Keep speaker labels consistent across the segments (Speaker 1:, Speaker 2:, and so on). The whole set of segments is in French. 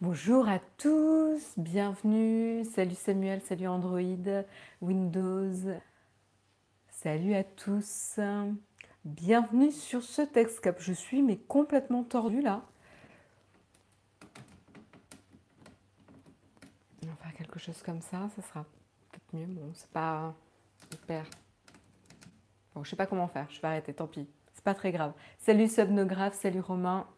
Speaker 1: Bonjour à tous, bienvenue. Salut Samuel, salut Android, Windows. Salut à tous. Bienvenue sur ce Textcap. Je suis mais complètement tordue là. On va faire quelque chose comme ça, ça sera peut-être mieux. Bon, c'est pas hyper. Bon, je sais pas comment faire, je vais arrêter, tant pis. C'est pas très grave. Salut Subnographe, salut Romain,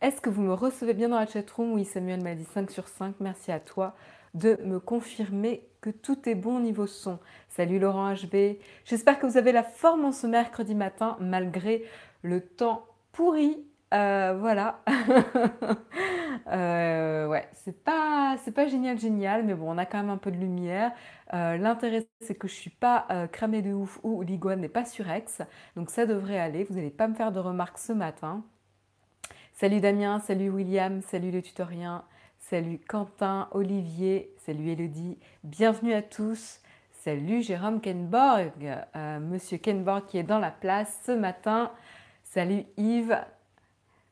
Speaker 1: est-ce que vous me recevez bien dans la chatroom? Oui, Samuel m'a dit 5 sur 5. Merci à toi de me confirmer que tout est bon au niveau son. Salut Laurent HB. J'espère que vous avez la forme en ce mercredi matin malgré le temps pourri. Euh, voilà. euh, ouais, c'est pas, c'est pas génial, génial, mais bon, on a quand même un peu de lumière. Euh, l'intérêt, c'est que je suis pas cramée de ouf ou l'iguane n'est pas surex, donc ça devrait aller. Vous n'allez pas me faire de remarques ce matin. Salut Damien, salut William, salut le tutorien, salut Quentin, Olivier, salut Elodie, bienvenue à tous. Salut Jérôme Kenborg, euh, monsieur Kenborg qui est dans la place ce matin. Salut Yves.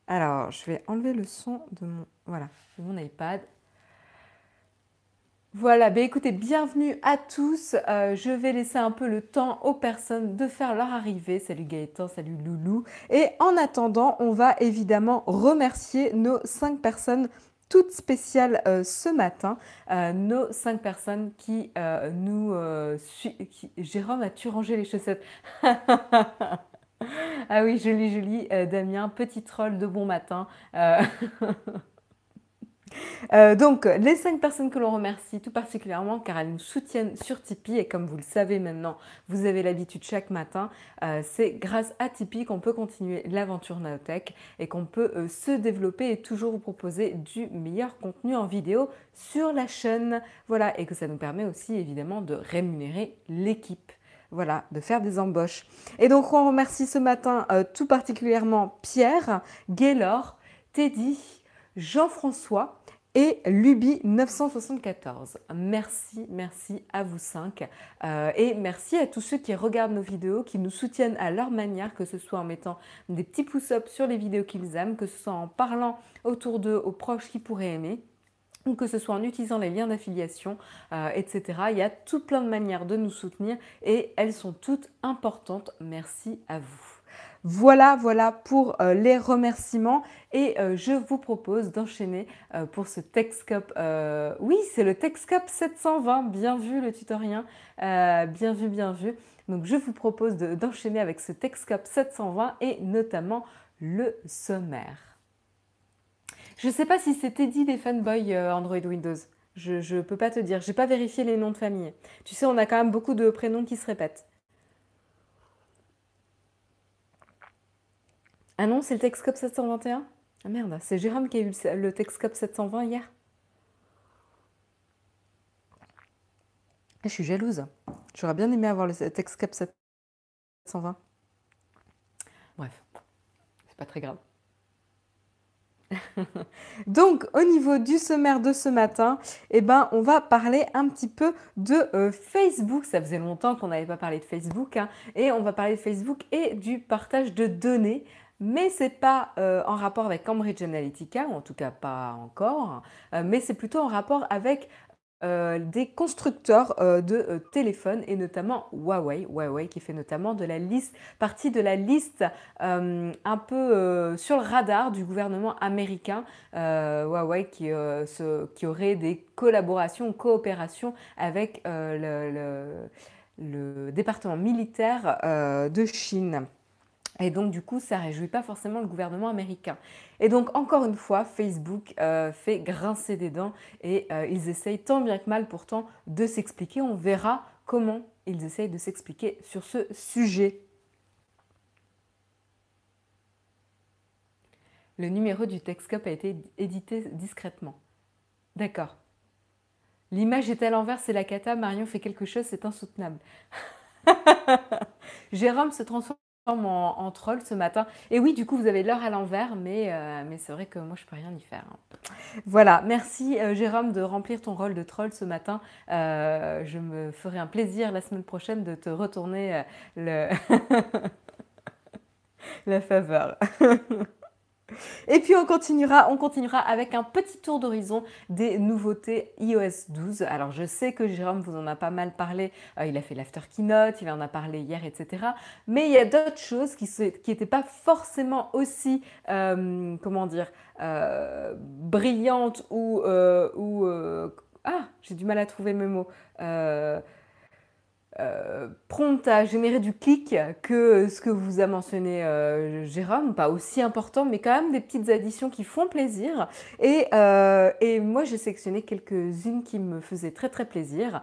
Speaker 1: Alors, je vais enlever le son de mon, voilà, de mon iPad. Voilà, ben écoutez, bienvenue à tous. Euh, je vais laisser un peu le temps aux personnes de faire leur arrivée. Salut Gaëtan, salut Loulou. Et en attendant, on va évidemment remercier nos cinq personnes toutes spéciales euh, ce matin. Euh, nos cinq personnes qui nous suivent. Jérôme, as-tu rangé les chaussettes? Ah oui, joli, joli. Damien, petit troll de bon matin. donc, les cinq personnes que l'on remercie tout particulièrement car elles nous soutiennent sur Tipeee et comme vous le savez maintenant, vous avez l'habitude chaque matin, euh, c'est grâce à Tipeee qu'on peut continuer l'aventure Naotech et qu'on peut euh, se développer et toujours vous proposer du meilleur contenu en vidéo sur la chaîne. Voilà, et que ça nous permet aussi évidemment de rémunérer l'équipe voilà, de faire des embauches. Et donc on remercie ce matin tout particulièrement Pierre, Gaylor, Teddy, Jean-François, et Luby 974. Merci, merci à vous cinq. Euh, et merci à tous ceux qui regardent nos vidéos, qui nous soutiennent à leur manière, que ce soit en mettant des petits pouces-up sur les vidéos qu'ils aiment, que ce soit en parlant autour d'eux aux proches qui pourraient aimer ou que ce soit en utilisant les liens d'affiliation, euh, etc. Il y a tout plein de manières de nous soutenir et elles sont toutes importantes. Merci à vous. Voilà, voilà pour euh, les remerciements et euh, je vous propose d'enchaîner euh, pour ce Texcop. oui, c'est le Texcop 720. Bien vu le tutorien, bien vu, bien vu. Donc je vous propose d'enchaîner avec ce Texcop 720 et notamment le sommaire. Je ne sais pas si c'était dit les fanboys Android Windows. Je ne peux pas te dire. Je n'ai pas vérifié les noms de famille. Tu sais, on a quand même beaucoup de prénoms qui se répètent. Ah non, c'est le Texcop 721 Ah merde, c'est Jérôme qui a eu le Texcop 720 hier. Je suis jalouse. J'aurais bien aimé avoir le Texcop 720. Bref, c'est pas très grave. Donc, au niveau du sommaire de ce matin, eh ben, on va parler un petit peu de euh, Facebook. Ça faisait longtemps qu'on n'avait pas parlé de Facebook. Hein. et on va parler de Facebook et du partage de données mais ce n'est pas euh, en rapport avec Cambridge Analytica, ou en tout cas pas encore, euh, mais c'est plutôt en rapport avec euh, des constructeurs de téléphones et notamment Huawei, Huawei qui fait notamment partie de la liste un peu sur le radar du gouvernement américain, Huawei qui, aurait des collaborations coopérations avec le, département militaire de Chine. Et donc, du coup, ça ne réjouit pas forcément le gouvernement américain. Et donc, encore une fois, Facebook euh, fait grincer des dents et euh, ils essayent tant bien que mal pourtant de s'expliquer. On verra comment ils essayent de s'expliquer sur ce sujet. Le numéro du Texcop a été édité discrètement. D'accord. L'image est à l'envers, c'est la cata. Marion fait quelque chose, c'est insoutenable. Jérôme se transforme en, troll ce matin. Et oui, du coup, vous avez l'heure à l'envers, mais, euh, c'est vrai que moi, je peux rien y faire. Hein. Voilà, merci euh, Jérôme de remplir ton rôle de troll ce matin. Euh, je me ferai un plaisir la semaine prochaine de te retourner le la faveur. Et puis on continuera, on continuera avec un petit tour d'horizon des nouveautés iOS 12. Alors je sais que Jérôme vous en a pas mal parlé, euh, il a fait l'after keynote, il en a parlé hier, etc. Mais il y a d'autres choses qui n'étaient pas forcément aussi, euh, comment dire, euh, brillantes ou... ou ah, j'ai du mal à trouver mes mots. Euh, prompte à générer du clic que ce que vous a mentionné euh, Jérôme, pas aussi important, mais quand même des petites additions qui font plaisir. Et, euh, moi, j'ai sélectionné quelques-unes qui me faisaient très très plaisir.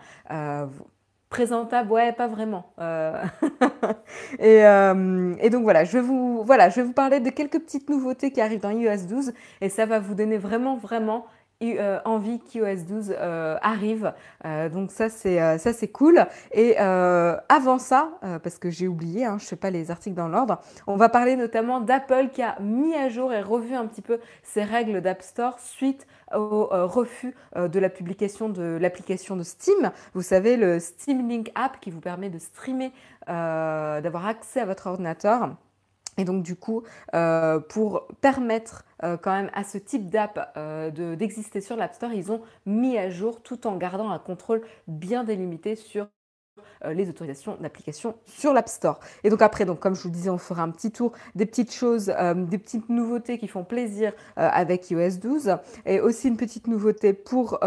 Speaker 1: Présentable, ouais, pas vraiment. et, donc voilà je, vous, voilà, je vais vous parler de quelques petites nouveautés qui arrivent dans iOS 12 et ça va vous donner vraiment, vraiment euh, envie qu'iOS 12 euh, arrive. Euh, donc ça c'est ça c'est cool. Et avant ça, parce que j'ai oublié, hein, je ne fais pas les articles dans l'ordre, on va parler notamment d'Apple qui a mis à jour et revu un petit peu ses règles d'App Store suite au refus de la publication de l'application de Steam. Vous savez, le Steam Link App qui vous permet de streamer, d'avoir accès à votre ordinateur. Et donc du coup, pour permettre euh, quand même à ce type d'app euh, d'exister sur l'App Store, ils ont mis à jour tout en gardant un contrôle bien délimité sur euh, les autorisations d'application sur l'App Store. Et donc après, donc, comme je vous disais, on fera un petit tour des petites choses, des petites nouveautés qui font plaisir avec iOS 12 et aussi une petite nouveauté pour,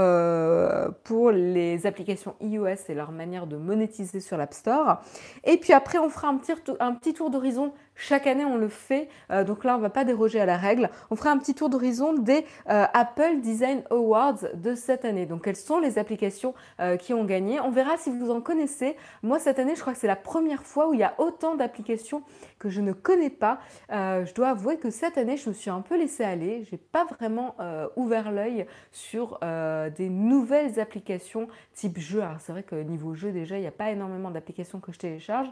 Speaker 1: pour les applications iOS et leur manière de monétiser sur l'App Store. Et puis après, on fera un petit, un petit tour d'horizon chaque année, on le fait. Euh, donc là, on ne va pas déroger à la règle. On fera un petit tour d'horizon des euh, Apple Design Awards de cette année. Donc, quelles sont les applications euh, qui ont gagné? On verra si vous en connaissez. Moi, cette année, je crois que c'est la première fois où il y a autant d'applications que je ne connais pas. je dois avouer que cette année, je me suis un peu laissée aller. Je n'ai pas vraiment ouvert l'œil sur des nouvelles applications type jeu. Alors, c'est vrai que niveau jeu, déjà, il n'y a pas énormément d'applications que je télécharge.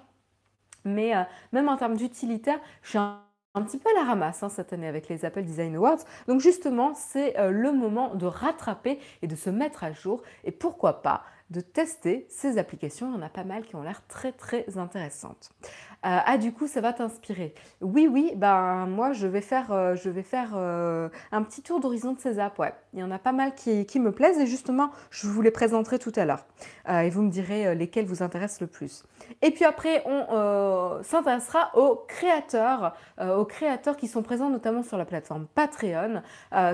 Speaker 1: Mais euh, même en termes d'utilitaire, je suis un, petit peu à la ramasse hein, cette année avec les Apple Design Awards. Donc justement, c'est euh, le moment de rattraper et de se mettre à jour. Et pourquoi pas de tester ces applications. Il y en a pas mal qui ont l'air très très intéressantes. Euh, ah du coup ça va t'inspirer. Oui oui, ben moi je vais faire, euh, je vais faire euh, un petit tour d'horizon de ces apps. Ouais, il y en a pas mal qui, qui, me plaisent et justement je vous les présenterai tout à l'heure. et vous me direz lesquels vous intéressent le plus. Et puis après on s'intéressera aux créateurs, aux créateurs qui sont présents notamment sur la plateforme Patreon,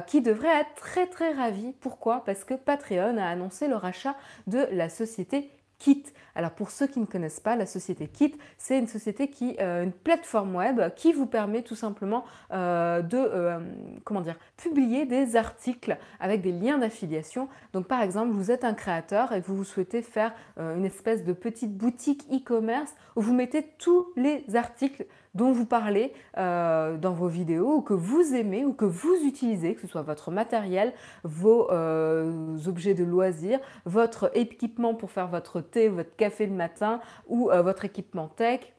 Speaker 1: qui devraient être très très ravis. Pourquoi? Parce que Patreon a annoncé le rachat de la société Kit. Alors pour ceux qui ne connaissent pas, la société Kit, c'est une société qui, euh, une plateforme web qui vous permet tout simplement euh, de, euh, comment dire, publier des articles avec des liens d'affiliation. Donc par exemple, vous êtes un créateur et vous souhaitez faire une espèce de petite boutique e-commerce où vous mettez tous les articles dont vous parlez euh, dans vos vidéos ou que vous aimez ou que vous utilisez, que ce soit votre matériel, vos euh, objets de loisirs, votre équipement pour faire votre thé, votre café le matin ou euh, votre équipement tech,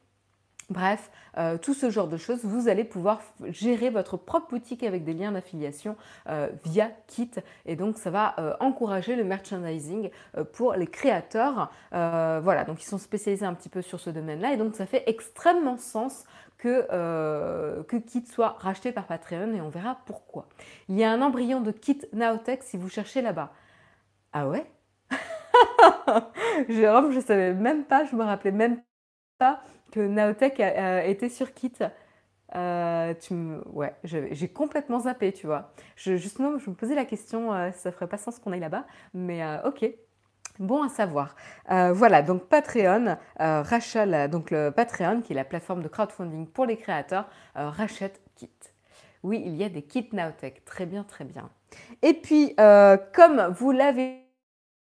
Speaker 1: Bref, euh, tout ce genre de choses, vous allez pouvoir gérer votre propre boutique avec des liens d'affiliation euh, via Kit. Et donc, ça va euh, encourager le merchandising pour les créateurs. voilà, donc ils sont spécialisés un petit peu sur ce domaine-là. Et donc, ça fait extrêmement sens que, Kit soit racheté par Patreon et on verra pourquoi. Il y a un embryon de Kit Nowtech si vous cherchez là-bas. Ah ouais? Jérôme, je ne savais même pas, je me rappelais même pas Naotech a, été sur Kit. Euh, Ouais, j'ai complètement zappé, tu vois. Je, justement, je me posais la question, euh, ça ferait pas sens qu'on aille là-bas, mais euh, ok. Bon à savoir. voilà, donc Patreon, rachat donc le Patreon, qui est la plateforme de crowdfunding pour les créateurs, rachète Kit. Oui, il y a des kits Naotech. Très bien, très bien. Et puis, comme vous l'avez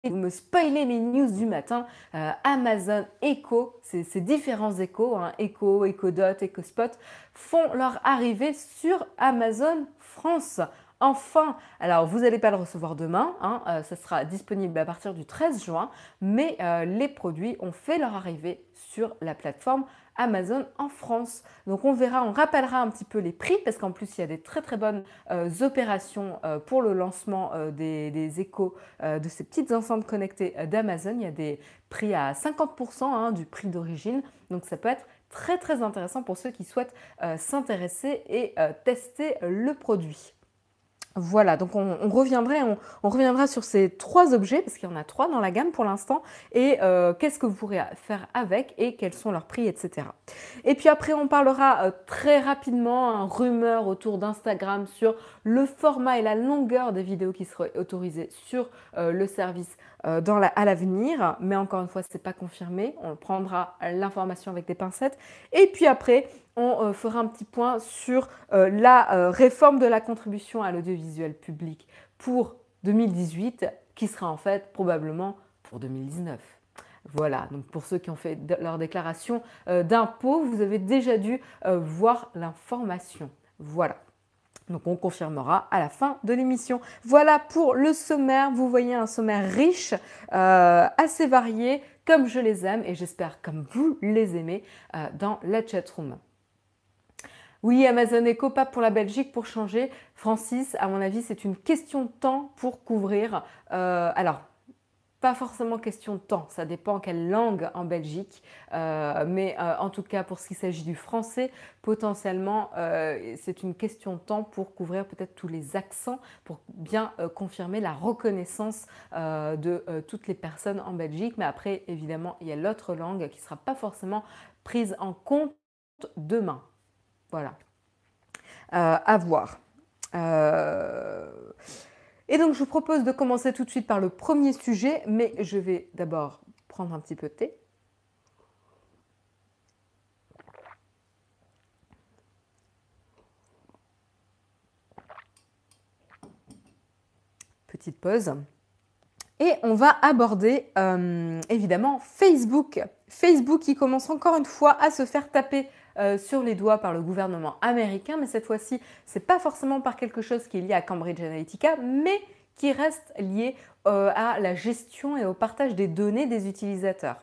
Speaker 1: vous me spoilez les news du matin. Euh, Amazon Echo, ces, différents échos, hein, Echo, EchoDot, EchoSpot, font leur arrivée sur Amazon France. Enfin, alors vous n'allez pas le recevoir demain, hein, euh, ça sera disponible à partir du 13 juin, mais euh, les produits ont fait leur arrivée sur la plateforme Amazon en France. Donc on verra, on rappellera un petit peu les prix parce qu'en plus il y a des très très bonnes euh, opérations pour le lancement des, échos de ces petites enceintes connectées d'Amazon. Il y a des prix à 50% hein, du prix d'origine. Donc ça peut être très très intéressant pour ceux qui souhaitent s'intéresser et tester le produit. Voilà, donc on, reviendra sur ces trois objets, parce qu'il y en a trois dans la gamme pour l'instant, et euh, qu'est-ce que vous pourrez faire avec et quels sont leurs prix, etc. Et puis après, on parlera euh, très rapidement, un rumeur autour d'Instagram sur le format et la longueur des vidéos qui seraient autorisées sur euh, le service dans à l'avenir, mais encore une fois, ce n'est pas confirmé, on prendra l'information avec des pincettes. Et puis après, on euh, fera un petit point sur euh, la euh, réforme de la contribution à l'audiovisuel public pour 2018, qui sera en fait probablement pour 2019. Voilà, donc pour ceux qui ont fait leur déclaration d'impôt, vous avez déjà dû voir l'information. Voilà. Donc on confirmera à la fin de l'émission. Voilà pour le sommaire. Vous voyez un sommaire riche, assez varié, comme je les aime et j'espère comme vous les aimez dans la chatroom. Oui, Amazon Echo, pas pour la Belgique, pour changer. Francis, à mon avis, c'est une question de temps pour couvrir. Euh, alors, pas forcément question de temps, ça dépend quelle langue en Belgique, euh, mais euh, en tout cas pour ce qui s'agit du français, potentiellement c'est une question de temps pour couvrir peut-être tous les accents, pour bien confirmer la reconnaissance de toutes les personnes en Belgique. Mais après, évidemment, il y a l'autre langue qui ne sera pas forcément prise en compte demain. Voilà. Euh, à voir. Et donc, je vous propose de commencer tout de suite par le premier sujet, mais je vais d'abord prendre un petit peu de thé. Petite pause. Et on va aborder euh, évidemment Facebook. Facebook qui commence encore une fois à se faire taper euh, sur les doigts par le gouvernement américain, mais cette fois-ci, ce n'est pas forcément par quelque chose qui est lié à Cambridge Analytica, mais qui reste lié euh, à la gestion et au partage des données des utilisateurs.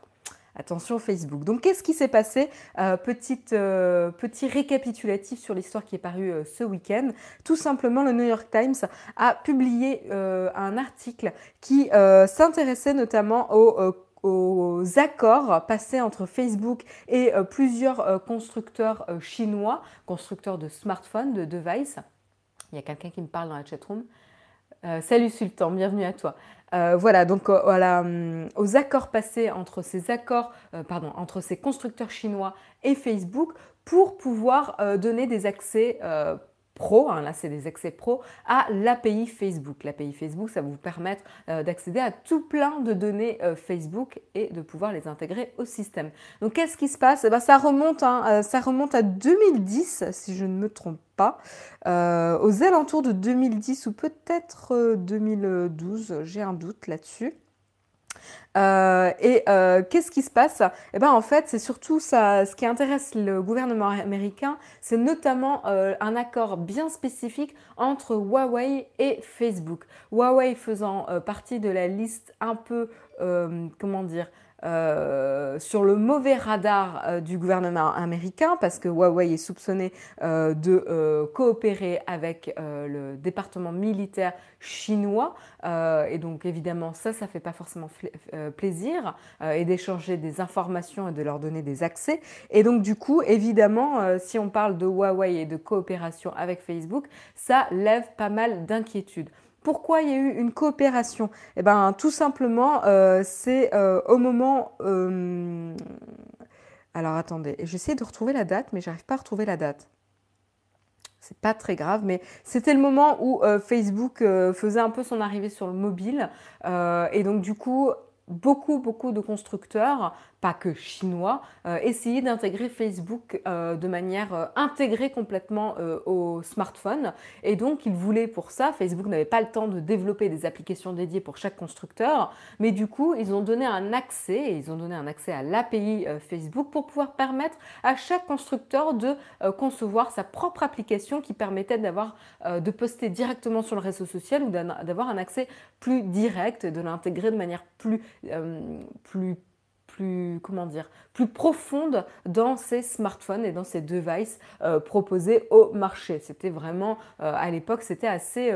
Speaker 1: Attention Facebook. Donc qu'est-ce qui s'est passé? Euh, Petit récapitulatif sur l'histoire qui est parue ce week-end. Tout simplement, le New York Times a publié un article qui s'intéressait notamment aux aux accords passés entre Facebook et euh, plusieurs euh, constructeurs euh, chinois, constructeurs de smartphones, de devices. Il y a quelqu'un qui me parle dans la chatroom. salut Sultan, bienvenue à toi. voilà, donc voilà, hum, aux accords passés entre ces accords, pardon, entre ces constructeurs chinois et Facebook pour pouvoir donner des accès pro, hein, là c'est des accès pro, à l'API Facebook. L'API Facebook, ça va vous permettre euh, d'accéder à tout plein de données euh, Facebook et de pouvoir les intégrer au système. Donc qu'est-ce qui se passe? Eh ben, ça, remonte, hein, euh, ça remonte à 2010, si je ne me trompe pas, aux alentours de 2010 ou peut-être 2012, j'ai un doute là-dessus. Euh, et euh, qu'est-ce qui se passe? Eh ben en fait, c'est surtout ça, ce qui intéresse le gouvernement américain, c'est notamment euh, un accord bien spécifique entre Huawei et Facebook. Huawei faisant partie de la liste un peu, comment dire, euh, sur le mauvais radar euh, du gouvernement américain parce que Huawei est soupçonné euh, de coopérer avec le département militaire chinois et donc évidemment ça ça fait pas forcément plaisir et d'échanger des informations et de leur donner des accès et donc du coup évidemment si on parle de Huawei et de coopération avec Facebook ça lève pas mal d'inquiétudes. Pourquoi il y a eu une coopération? Eh bien, tout simplement, euh, c'est euh, au moment... Euh, alors, attendez, j'essaie de retrouver la date, mais j'arrive pas à retrouver la date. C'est pas très grave, mais c'était le moment où Facebook faisait un peu son arrivée sur le mobile. et donc, du coup, beaucoup, beaucoup de constructeurs pas que chinois, euh, essayer d'intégrer Facebook euh, de manière euh, intégrée complètement au smartphone. Et donc, ils voulaient pour ça, Facebook n'avait pas le temps de développer des applications dédiées pour chaque constructeur, mais du coup, ils ont donné un accès, ils ont donné un accès à l'API Facebook pour pouvoir permettre à chaque constructeur de concevoir sa propre application qui permettait d'avoir, de poster directement sur le réseau social ou d'avoir un accès plus direct, de l'intégrer de manière plus, plus plus, comment dire, plus profonde dans ces smartphones et dans ces devices euh, proposés au marché. C'était vraiment, à l'époque, c'était assez,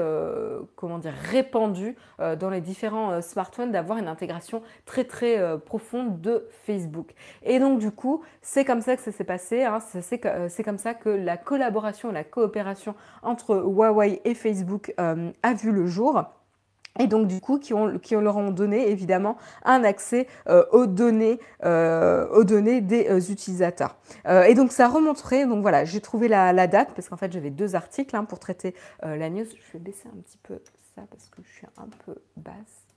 Speaker 1: comment dire, répandu dans les différents smartphones d'avoir une intégration très très profonde de Facebook. Et donc du coup, c'est comme ça que ça s'est passé. Hein. c'est comme ça que la collaboration, la coopération entre Huawei et Facebook a vu le jour et donc du coup qui, ont, qui leur ont donné évidemment un accès euh, aux, données, euh, aux données des euh, utilisateurs. et donc ça remonterait, donc voilà, j'ai trouvé la, date parce qu'en fait j'avais deux articles hein, pour traiter la news. Je vais baisser un petit peu ça parce que je suis un peu basse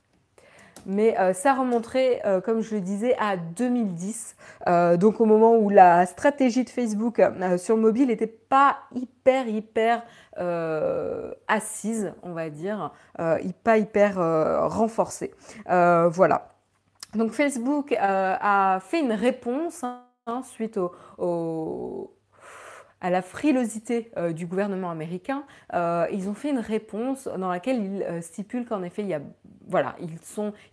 Speaker 1: mais euh, ça remonterait, euh, comme je le disais, à 2010, euh, donc au moment où la stratégie de Facebook sur mobile n'était pas hyper, hyper assise, on va dire, pas hyper renforcée. voilà. Donc Facebook a fait une réponse hein, suite au à la frilosité euh, du gouvernement américain, euh, ils ont fait une réponse dans laquelle ils euh, stipulent qu'en effet, il voilà,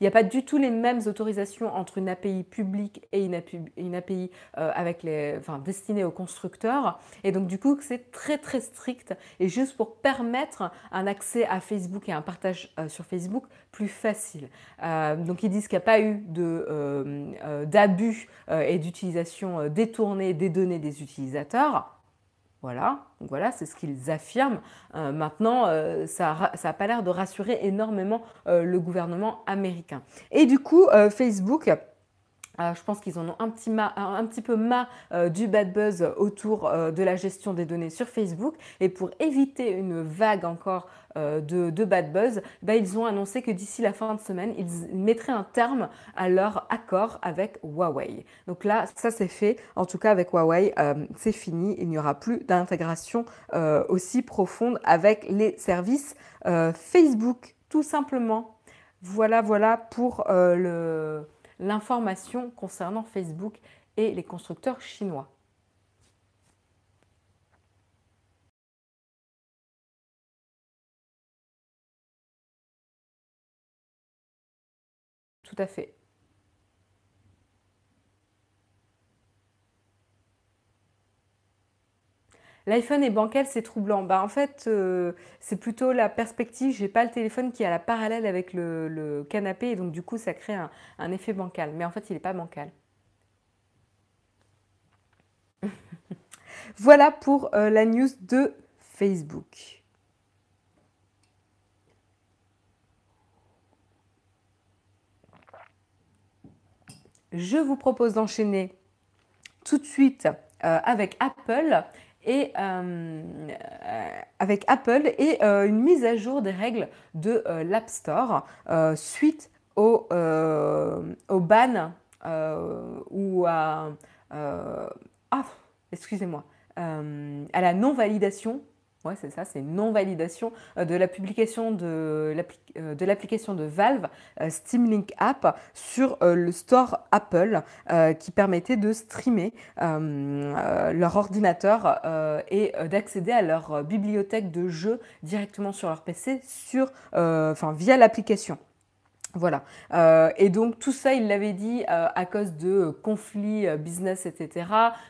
Speaker 1: n'y a pas du tout les mêmes autorisations entre une API publique et une API, avec les, destinée aux constructeurs. Et donc, du coup, c'est très, très strict. Et juste pour permettre un accès à Facebook et un partage sur Facebook plus facile. donc, ils disent qu'il n'y a pas eu d'abus et d'utilisation détournée des données des utilisateurs. Voilà, voilà, c'est ce qu'ils affirment. Euh, maintenant, euh, ça n'a pas l'air de rassurer énormément euh, le gouvernement américain. Et du coup, Facebook je pense qu'ils en ont un petit, peu marre du bad buzz autour de la gestion des données sur Facebook. Et pour éviter une vague encore euh, de, bad buzz, bah, ils ont annoncé que d'ici la fin de semaine, ils mettraient un terme à leur accord avec Huawei. Donc là, ça c'est fait. En tout cas, avec Huawei, euh, c'est fini. Il n'y aura plus d'intégration euh, aussi profonde avec les services Facebook, tout simplement. Voilà, voilà pour l'information concernant Facebook et les constructeurs chinois. Tout à fait. L'iPhone est bancal, c'est troublant. Bah, en fait, euh, c'est plutôt la perspective. J'ai pas le téléphone qui est à la parallèle avec le, canapé et donc du coup, ça crée un, effet bancal. Mais en fait, il n'est pas bancal. voilà pour euh, la news de Facebook. je vous propose d'enchaîner tout de suite euh, avec Apple et euh, avec Apple et euh, une mise à jour des règles de l'App Store suite au, au ban ou à ah, excusez-moi à la non validation Ouais, c'est ça, c'est non-validation euh, de la publication de euh, l'application de Valve euh, Steam Link App sur le store Apple qui permettait de streamer leur ordinateur et d'accéder à leur bibliothèque de jeux directement sur leur PC via l'application. Voilà. Euh, et donc tout ça, il l'avait dit euh, à cause de euh, conflits business, etc.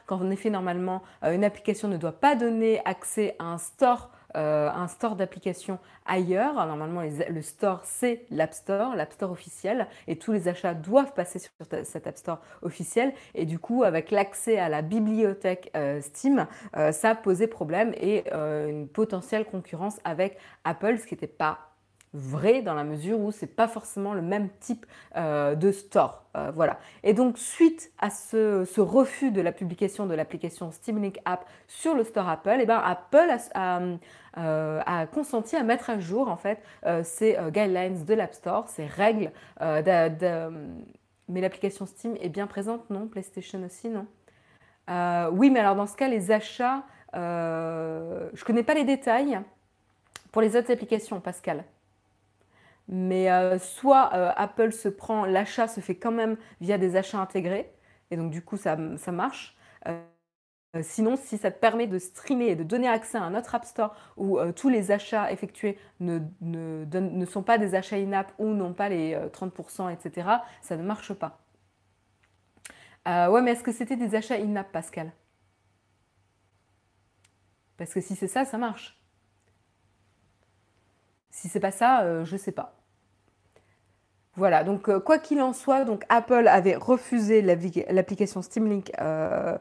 Speaker 1: Qu'en effet, normalement, une application ne doit pas donner accès à un store, un store d'application ailleurs. Normalement, le store, c'est l'App Store, l'App Store officiel, et tous les achats doivent passer sur cet App Store officiel. Et du coup, avec l'accès à la bibliothèque Steam, ça posé problème et une potentielle concurrence avec Apple, ce qui n'était pas vrai dans la mesure où c'est pas forcément le même type euh, de store. Euh, voilà. Et donc suite à ce, refus de la publication de l'application Steam Link App sur le store Apple, eh ben Apple euh, a, consenti à mettre à jour en fait ces guidelines de l'App Store, ces règles. Mais l'application Steam est bien présente, non? PlayStation aussi, non? Oui, mais alors dans ce cas, les achats, je connais pas les détails. Pour les autres applications, Pascal. Mais euh, soit euh, Apple se prend, l'achat se fait quand même via des achats intégrés, et donc du coup ça, marche. Euh, sinon, si ça te permet de streamer et de donner accès à un autre App Store où tous les achats effectués ne, sont pas des achats in-app ou n'ont pas les 30%, etc., ça ne marche pas. Ouais, mais est-ce que c'était des achats in-app, Pascal? Parce que si c'est ça, ça marche. Si c'est pas ça, je sais pas. Voilà, donc euh, quoi qu'il en soit, Apple avait refusé Link, euh,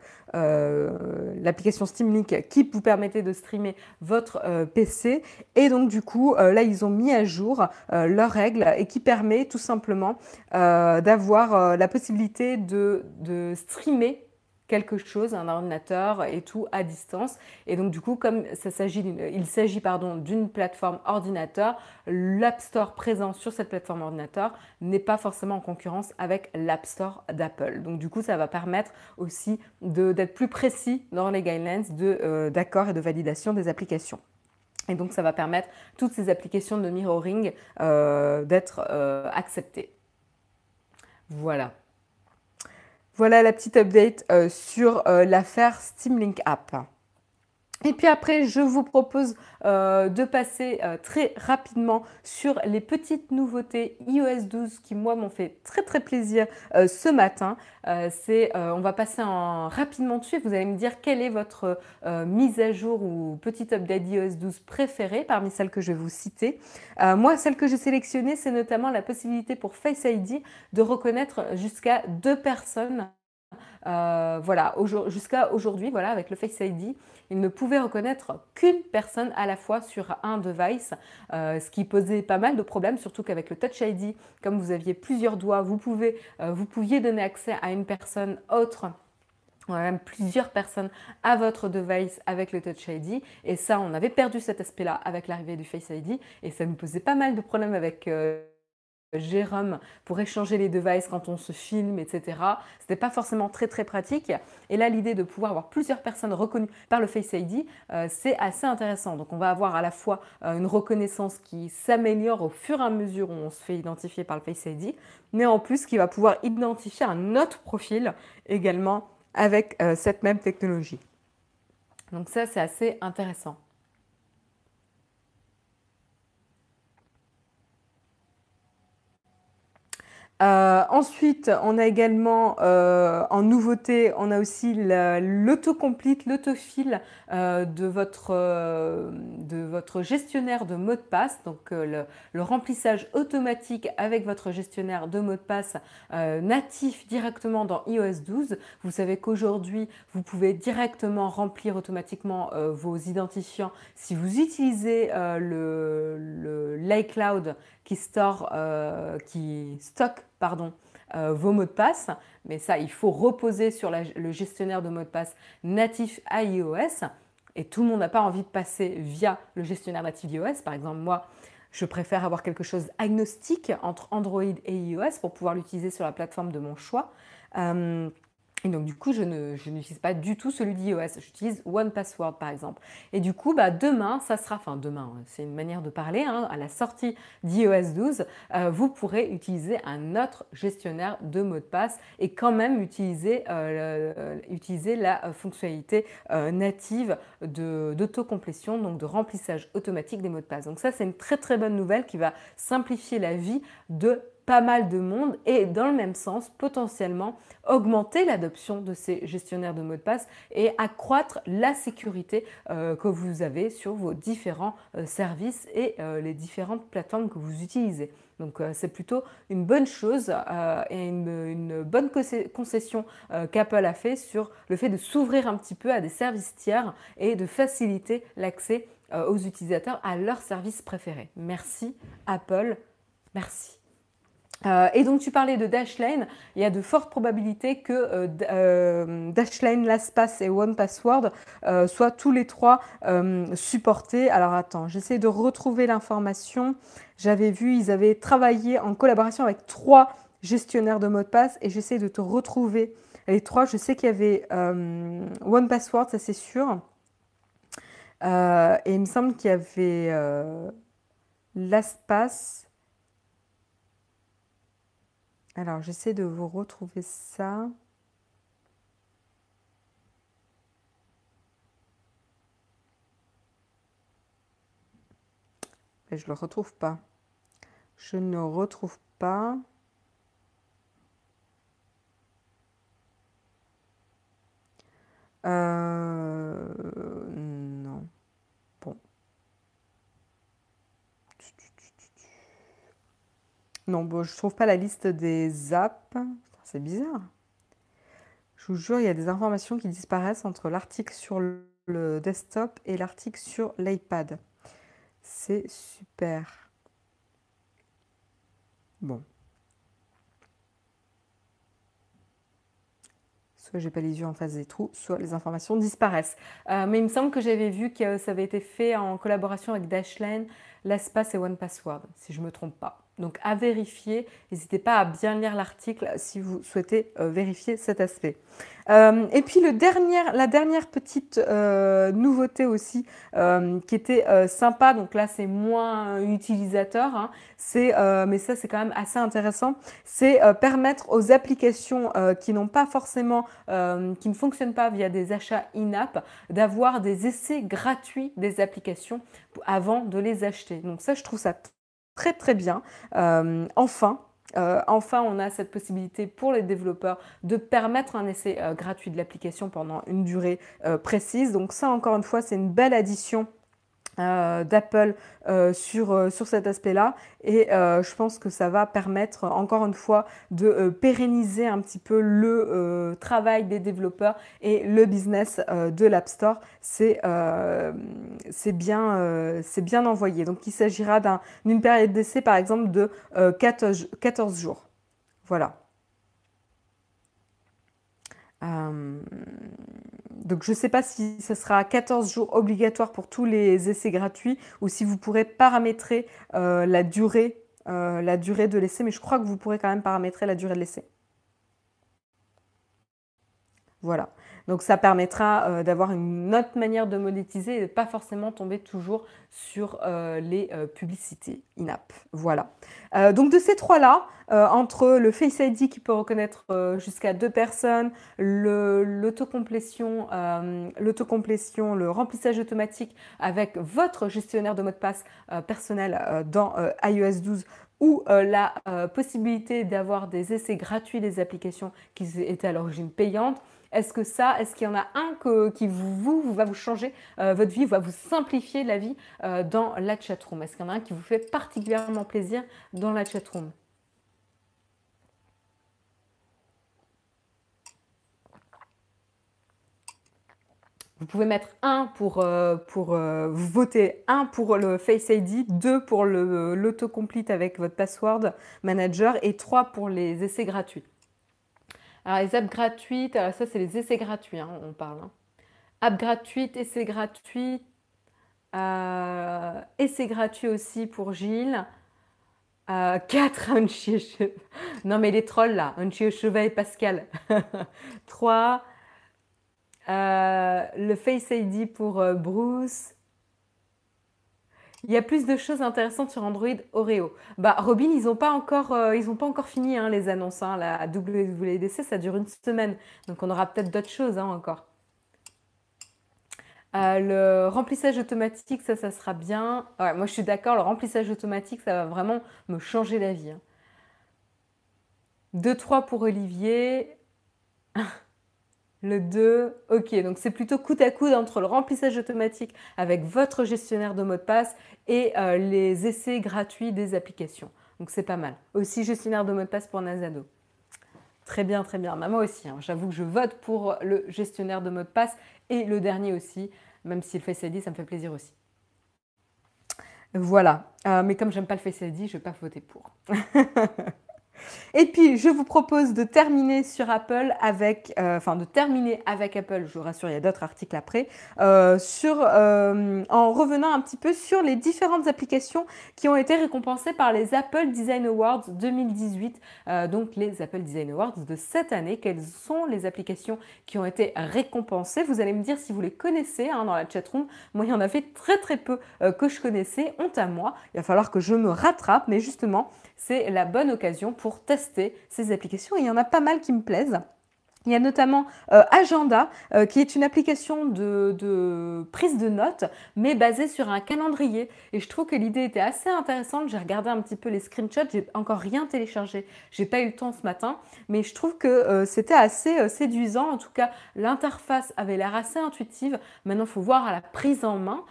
Speaker 1: l'application Steam Link qui vous permettait de streamer votre PC, et donc du coup là ils ont mis à jour leurs règles et qui permet tout simplement d'avoir la possibilité de streamer quelque chose, un ordinateur et tout à distance. Et donc du coup, comme il s'agit pardon d'une plateforme ordinateur, l'App Store présent sur cette plateforme ordinateur n'est pas forcément en concurrence avec l'App Store d'Apple. Donc du coup, ça va permettre aussi d'être plus précis dans les guidelines euh, d'accord et de validation des applications. Et donc ça va permettre toutes ces applications de mirroring euh, d'être euh, acceptées. Voilà. Voilà la petite update euh, sur euh, l'affaire Steam Link App. Et puis après, je vous propose euh, de passer très rapidement sur les petites nouveautés iOS 12 qui, moi, m'ont fait très très plaisir ce matin. c'est, on va passer en, rapidement dessus. Vous allez me dire quelle est votre mise à jour ou petite update iOS 12 préférée parmi celles que je vais vous citer. moi, celle que j'ai sélectionnée, c'est notamment la possibilité pour Face ID de reconnaître jusqu'à deux personnes euh, voilà, jusqu'à aujourd'hui, voilà, avec le Face ID, il ne pouvait reconnaître qu'une personne à la fois sur un device, euh, ce qui posait pas mal de problèmes, surtout qu'avec le Touch ID, comme vous aviez plusieurs doigts, euh, vous pouviez donner accès à une personne autre même plusieurs personnes à votre device avec le Touch ID. Et ça, on avait perdu cet aspect-là avec l'arrivée du Face ID. Et ça nous posait pas mal de problèmes avec Jérôme pour échanger les devices quand on se filme, etc. C'était pas forcément très très pratique. Et là, l'idée de pouvoir avoir plusieurs personnes reconnues par le Face ID, euh, c'est assez intéressant. Donc, on va avoir à la fois euh, une reconnaissance qui s'améliore au fur et à mesure où on se fait identifier par le Face ID, mais en plus qui va pouvoir identifier un autre profil également avec euh, cette même technologie. Donc ça, c'est assez intéressant. Euh, ensuite, on a également euh, en nouveauté, on a aussi l'autocomplete, l'autofil euh, de, votre, de votre gestionnaire de mot de passe, donc le, remplissage automatique avec votre gestionnaire de mot de passe natif directement dans iOS 12. Vous savez qu'aujourd'hui, vous pouvez directement remplir automatiquement vos identifiants si vous utilisez le l'iCloud qui, store, euh, qui stocke pardon, euh, vos mots de passe. Mais ça, il faut reposer sur le gestionnaire de mots de passe natif à iOS. Et tout le monde n'a pas envie de passer via le gestionnaire natif iOS. Par exemple, moi, je préfère avoir quelque chose agnostique entre Android et iOS pour pouvoir l'utiliser sur la plateforme de mon choix. Euh, et donc, du coup, je, n'utilise pas du tout celui d'iOS. J'utilise One Password, par exemple. Et du coup, bah, demain, ça sera, enfin demain, hein, c'est une manière de parler, hein, à la sortie d'iOS 12, euh, vous pourrez utiliser un autre gestionnaire de mots de passe et quand même utiliser, euh, utiliser la fonctionnalité euh, native d'autocomplétion, donc de remplissage automatique des mots de passe. Donc ça, c'est une très très bonne nouvelle qui va simplifier la vie de pas mal de monde et dans le même sens potentiellement augmenter l'adoption de ces gestionnaires de mots de passe et accroître la sécurité euh, que vous avez sur vos différents euh, services et euh, les différentes plateformes que vous utilisez. Donc c'est plutôt une bonne chose et une, bonne concession qu'Apple a fait sur le fait de s'ouvrir un petit peu à des services tiers et de faciliter l'accès aux utilisateurs à leurs services préférés. Merci Apple, merci. Euh, et donc tu parlais de Dashlane, il y a de fortes probabilités que euh, euh, Dashlane, LastPass et OnePassword soient tous les trois supportés. Alors attends, j'essaie de retrouver l'information. J'avais vu, ils avaient travaillé en collaboration avec trois gestionnaires de mots de passe et j'essaie de te retrouver les trois. Je sais qu'il y avait OnePassword, ça c'est sûr. et il me semble qu'il y avait LastPass. Alors, j'essaie de vous retrouver ça. Mais je ne le retrouve pas. Je ne retrouve pas. Euh, non. Bon. Non, bon, je trouve pas la liste des apps. C'est bizarre. Je vous jure, il y a des informations qui disparaissent entre l'article sur le desktop et l'article sur l'iPad. C'est super. Bon. soit j'ai pas les yeux en face des trous, soit les informations disparaissent. Euh, mais il me semble que j'avais vu que ça avait été fait en collaboration avec Dashlane, LastPass et OnePassword, si je ne me trompe pas. Donc à vérifier, n'hésitez pas à bien lire l'article si vous souhaitez euh, vérifier cet aspect. Euh, et puis le dernier, la dernière petite euh, nouveauté aussi qui était sympa, donc là c'est moins utilisateur, hein, c'est, mais ça c'est quand même assez intéressant, c'est permettre aux applications qui n'ont pas forcément, qui ne fonctionnent pas via des achats in-app, d'avoir des essais gratuits des applications avant de les acheter. Donc ça je trouve ça très très bien. Euh, enfin, euh, enfin, on a cette possibilité pour les développeurs de permettre un essai euh, gratuit de l'application pendant une durée précise. Donc ça, encore une fois, c'est une belle addition euh, d'Apple euh, sur, euh, sur cet aspect-là. Et je pense que ça va permettre, encore une fois, de pérenniser un petit peu le travail des développeurs et le business de l'App Store. C'est bien, bien envoyé. Donc il s'agira d'une période d'essai, par exemple, de 14, 14 jours. Voilà. Donc je ne sais pas si ce sera 14 jours obligatoires pour tous les essais gratuits ou si vous pourrez paramétrer euh, la, durée, euh, la durée de l'essai, mais je crois que vous pourrez quand même paramétrer la durée de l'essai. Voilà. Donc ça permettra euh, d'avoir une autre manière de monétiser et de pas forcément tomber toujours sur euh, les euh, publicités in-app. Voilà. donc de ces trois-là, entre le Face ID qui peut reconnaître jusqu'à deux personnes, l'autocomplétion, l'autocomplétion, le remplissage automatique avec votre gestionnaire de mot de passe personnel dans iOS 12 ou la possibilité d'avoir des essais gratuits des applications qui étaient à l'origine payantes, est-ce que ça, est-ce qu'il y en a un qui vous, va vous changer euh, votre vie, va vous simplifier la vie euh, dans la chatroom? Est-ce qu'il y en a un qui vous fait particulièrement plaisir dans la chatroom? Vous pouvez mettre un pour, euh, pour voter, un pour le Face ID, deux pour l'autocomplete avec votre password manager et trois pour les essais gratuits. Alors, les apps gratuites, alors ça, c'est les essais gratuits, hein, on parle. Hein. Apps gratuites, essais gratuits, euh, essais gratuits aussi pour Gilles. Euh, 4, Unchi Non, mais les trolls là, Unchi et Pascal. 3, euh, le Face ID pour euh, Bruce. Il y a plus de choses intéressantes sur Android Oreo. Bah, Robin, ils n'ont pas, encore, euh, pas encore fini hein, les annonces. Hein, la ça dure une semaine. Donc on aura peut-être d'autres choses hein, encore. Le remplissage automatique, ça, ça sera bien. moi, je suis d'accord, le remplissage automatique, ça va vraiment me changer la vie. 2-3 pour Olivier. Le 2, ok, donc c'est plutôt coude à coude entre le remplissage automatique avec votre gestionnaire de mot de passe et euh, les essais gratuits des applications. Donc c'est pas mal. Aussi gestionnaire de mot de passe pour Nazado. Très bien, très bien. Bah, moi aussi, hein. j'avoue que je vote pour le gestionnaire de mot de passe et le dernier aussi, même si le Face ID, ça me fait plaisir aussi. Voilà. Euh, mais comme j'aime pas le Face ID, je ne vais pas voter pour. Et puis, je vous propose de terminer sur Apple avec, euh, enfin de terminer avec Apple, je vous rassure, il y a d'autres articles après, euh, euh, en revenant un petit peu sur les différentes applications qui ont été récompensées par les Apple Design Awards 2018, donc les Apple Design Awards de cette année. Quelles sont les applications qui ont été récompensées? Vous allez me dire si vous les connaissez hein, dans la chatroom. Moi, il y en avait très très peu que je connaissais, honte à moi. Il va falloir que je me rattrape, mais justement, c'est la bonne occasion pour tester ces applications. il y en a pas mal qui me plaisent. Il y a notamment euh, Agenda, euh, qui est une application de, prise de notes, mais basée sur un calendrier. Et je trouve que l'idée était assez intéressante. J'ai regardé un petit peu les screenshots, j'ai encore rien téléchargé. J'ai pas eu le temps ce matin, mais je trouve que euh, c'était assez séduisant. En tout cas, l'interface avait l'air assez intuitive. Maintenant, il faut voir à la prise en main,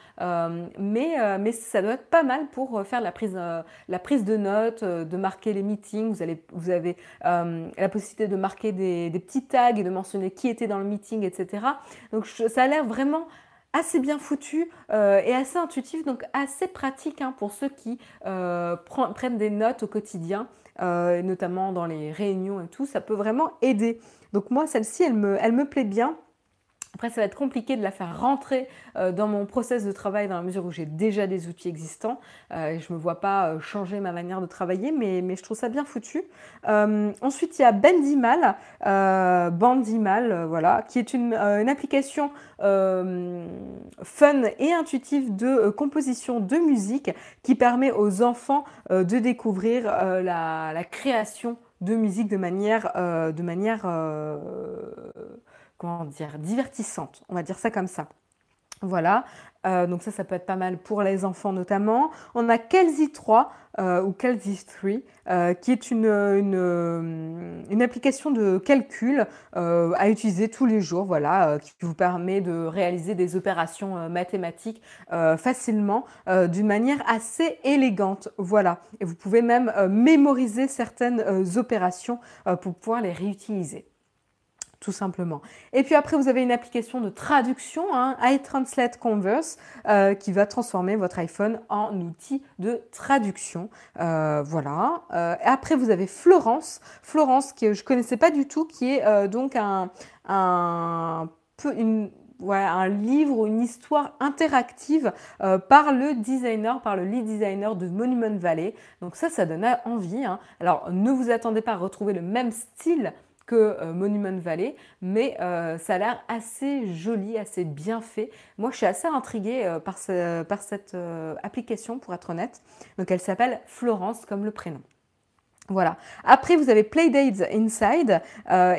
Speaker 1: mais, mais ça doit être pas mal pour faire la prise, la prise de notes, de marquer les meetings. Vous, vous avez la possibilité de marquer des, des petits et de mentionner qui était dans le meeting, etc. Donc ça a l'air vraiment assez bien foutu euh, et assez intuitif, donc assez pratique hein, pour ceux qui euh, prennent des notes au quotidien, euh, notamment dans les réunions et tout, ça peut vraiment aider. Donc moi, celle-ci, elle me, elle me plaît bien. Après, ça va être compliqué de la faire rentrer euh, dans mon process de travail dans la mesure où j'ai déjà des outils existants. Euh, je ne me vois pas euh, changer ma manière de travailler, mais, je trouve ça bien foutu. ensuite, il y a Bendimal, Bandimal, voilà, qui est une, application fun et intuitive de composition de musique qui permet aux enfants de découvrir la, la, création de musique de manière, de manière comment dire, divertissante, on va dire ça comme ça. Voilà, euh, donc ça, ça peut être pas mal pour les enfants notamment. On a Kelsey 3 euh, ou Kelsey 3, euh, qui est une, une, application de calcul à utiliser tous les jours, voilà, qui vous permet de réaliser des opérations mathématiques facilement, d'une manière assez élégante, voilà. Et vous pouvez même mémoriser certaines opérations pour pouvoir les réutiliser tout simplement. Et puis après, vous avez une application de traduction, hein, iTranslate Converse, euh, qui va transformer votre iPhone en outil de traduction. Euh, voilà. Euh, après, vous avez Florence, Florence que je connaissais pas du tout, qui est donc un, un peu un livre ou une histoire interactive par le designer, par le lead designer de Monument Valley. Donc ça, ça donne envie. Hein. Alors ne vous attendez pas à retrouver le même style que euh, Monument Valley, mais euh, ça a l'air assez joli, assez bien fait. Moi, je suis assez intriguée euh, par, cette application, pour être honnête. Donc, elle s'appelle Florence, comme le prénom. Voilà. Après, vous avez Playdates Inside.